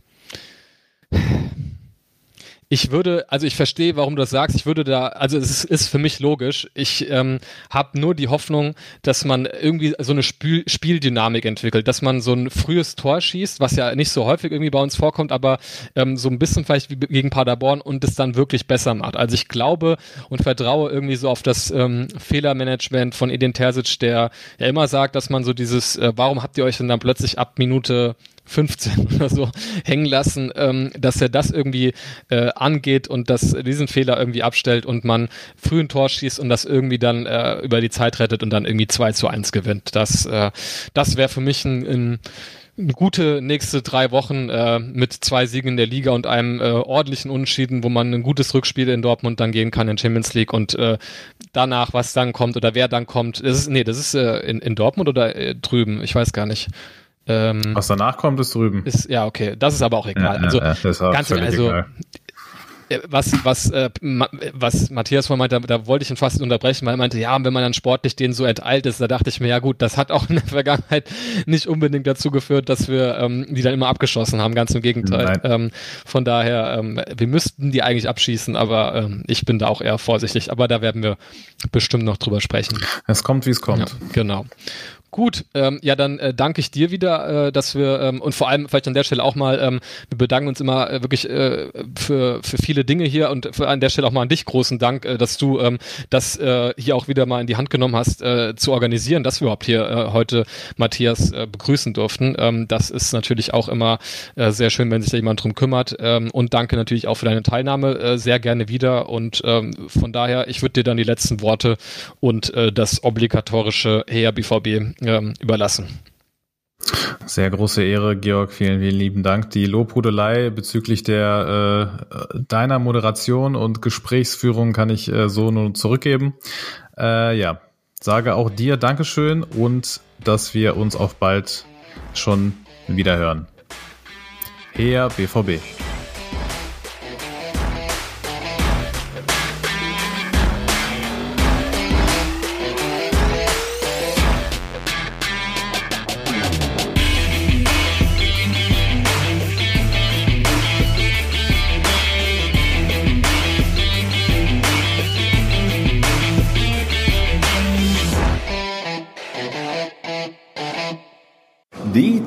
A: ich würde, also ich verstehe, warum du das sagst. Ich würde da, also es ist, ist für mich logisch. Ich ähm, habe nur die Hoffnung, dass man irgendwie so eine Spiel Spieldynamik entwickelt, dass man so ein frühes Tor schießt, was ja nicht so häufig irgendwie bei uns vorkommt, aber ähm, so ein bisschen vielleicht wie gegen Paderborn und es dann wirklich besser macht. Also ich glaube und vertraue irgendwie so auf das ähm, Fehlermanagement von Edin Terzic, der ja immer sagt, dass man so dieses, äh, warum habt ihr euch denn dann plötzlich ab Minute 15 oder so hängen lassen, ähm, dass er das irgendwie äh, angeht und dass diesen Fehler irgendwie abstellt und man früh ein Tor schießt und das irgendwie dann äh, über die Zeit rettet und dann irgendwie 2 zu 1 gewinnt. Das, äh, das wäre für mich ein, ein eine gute nächste drei Wochen äh, mit zwei Siegen in der Liga und einem äh, ordentlichen Unentschieden, wo man ein gutes Rückspiel in Dortmund dann gehen kann in Champions League und äh, danach, was dann kommt oder wer dann kommt. Das ist, nee, das ist äh, in, in Dortmund oder äh, drüben, ich weiß gar nicht.
B: Ähm, Was danach kommt, ist drüben.
A: Ist, ja, okay. Das ist aber auch egal. Ja, also, ja, das ist ganz also, egal. Äh, was, was, äh, was Matthias vorhin meinte, da, da wollte ich ihn fast unterbrechen, weil er meinte, ja, wenn man dann sportlich den so enteilt ist, da dachte ich mir, ja gut, das hat auch in der Vergangenheit nicht unbedingt dazu geführt, dass wir ähm, die dann immer abgeschossen haben, ganz im Gegenteil. Ähm, von daher, ähm, wir müssten die eigentlich abschießen, aber ähm, ich bin da auch eher vorsichtig. Aber da werden wir bestimmt noch drüber sprechen.
B: Es kommt, wie es kommt.
A: Ja, genau. Gut, ähm, ja, dann äh, danke ich dir wieder, äh, dass wir ähm, und vor allem vielleicht an der Stelle auch mal, ähm, wir bedanken uns immer äh, wirklich äh, für, für viele Dinge hier und für an der Stelle auch mal an dich großen Dank, äh, dass du ähm, das äh, hier auch wieder mal in die Hand genommen hast, äh, zu organisieren, dass wir überhaupt hier äh, heute Matthias äh, begrüßen durften. Ähm, das ist natürlich auch immer äh, sehr schön, wenn sich da jemand drum kümmert. Ähm, und danke natürlich auch für deine Teilnahme, äh, sehr gerne wieder. Und ähm, von daher, ich würde dir dann die letzten Worte und äh, das obligatorische Her BVB ähm, überlassen.
B: Sehr große Ehre, Georg. Vielen, vielen lieben Dank. Die Lobhudelei bezüglich der äh, deiner Moderation und Gesprächsführung kann ich äh, so nur zurückgeben. Äh, ja, sage auch dir Dankeschön und dass wir uns auf bald schon wieder hören. Her BVB.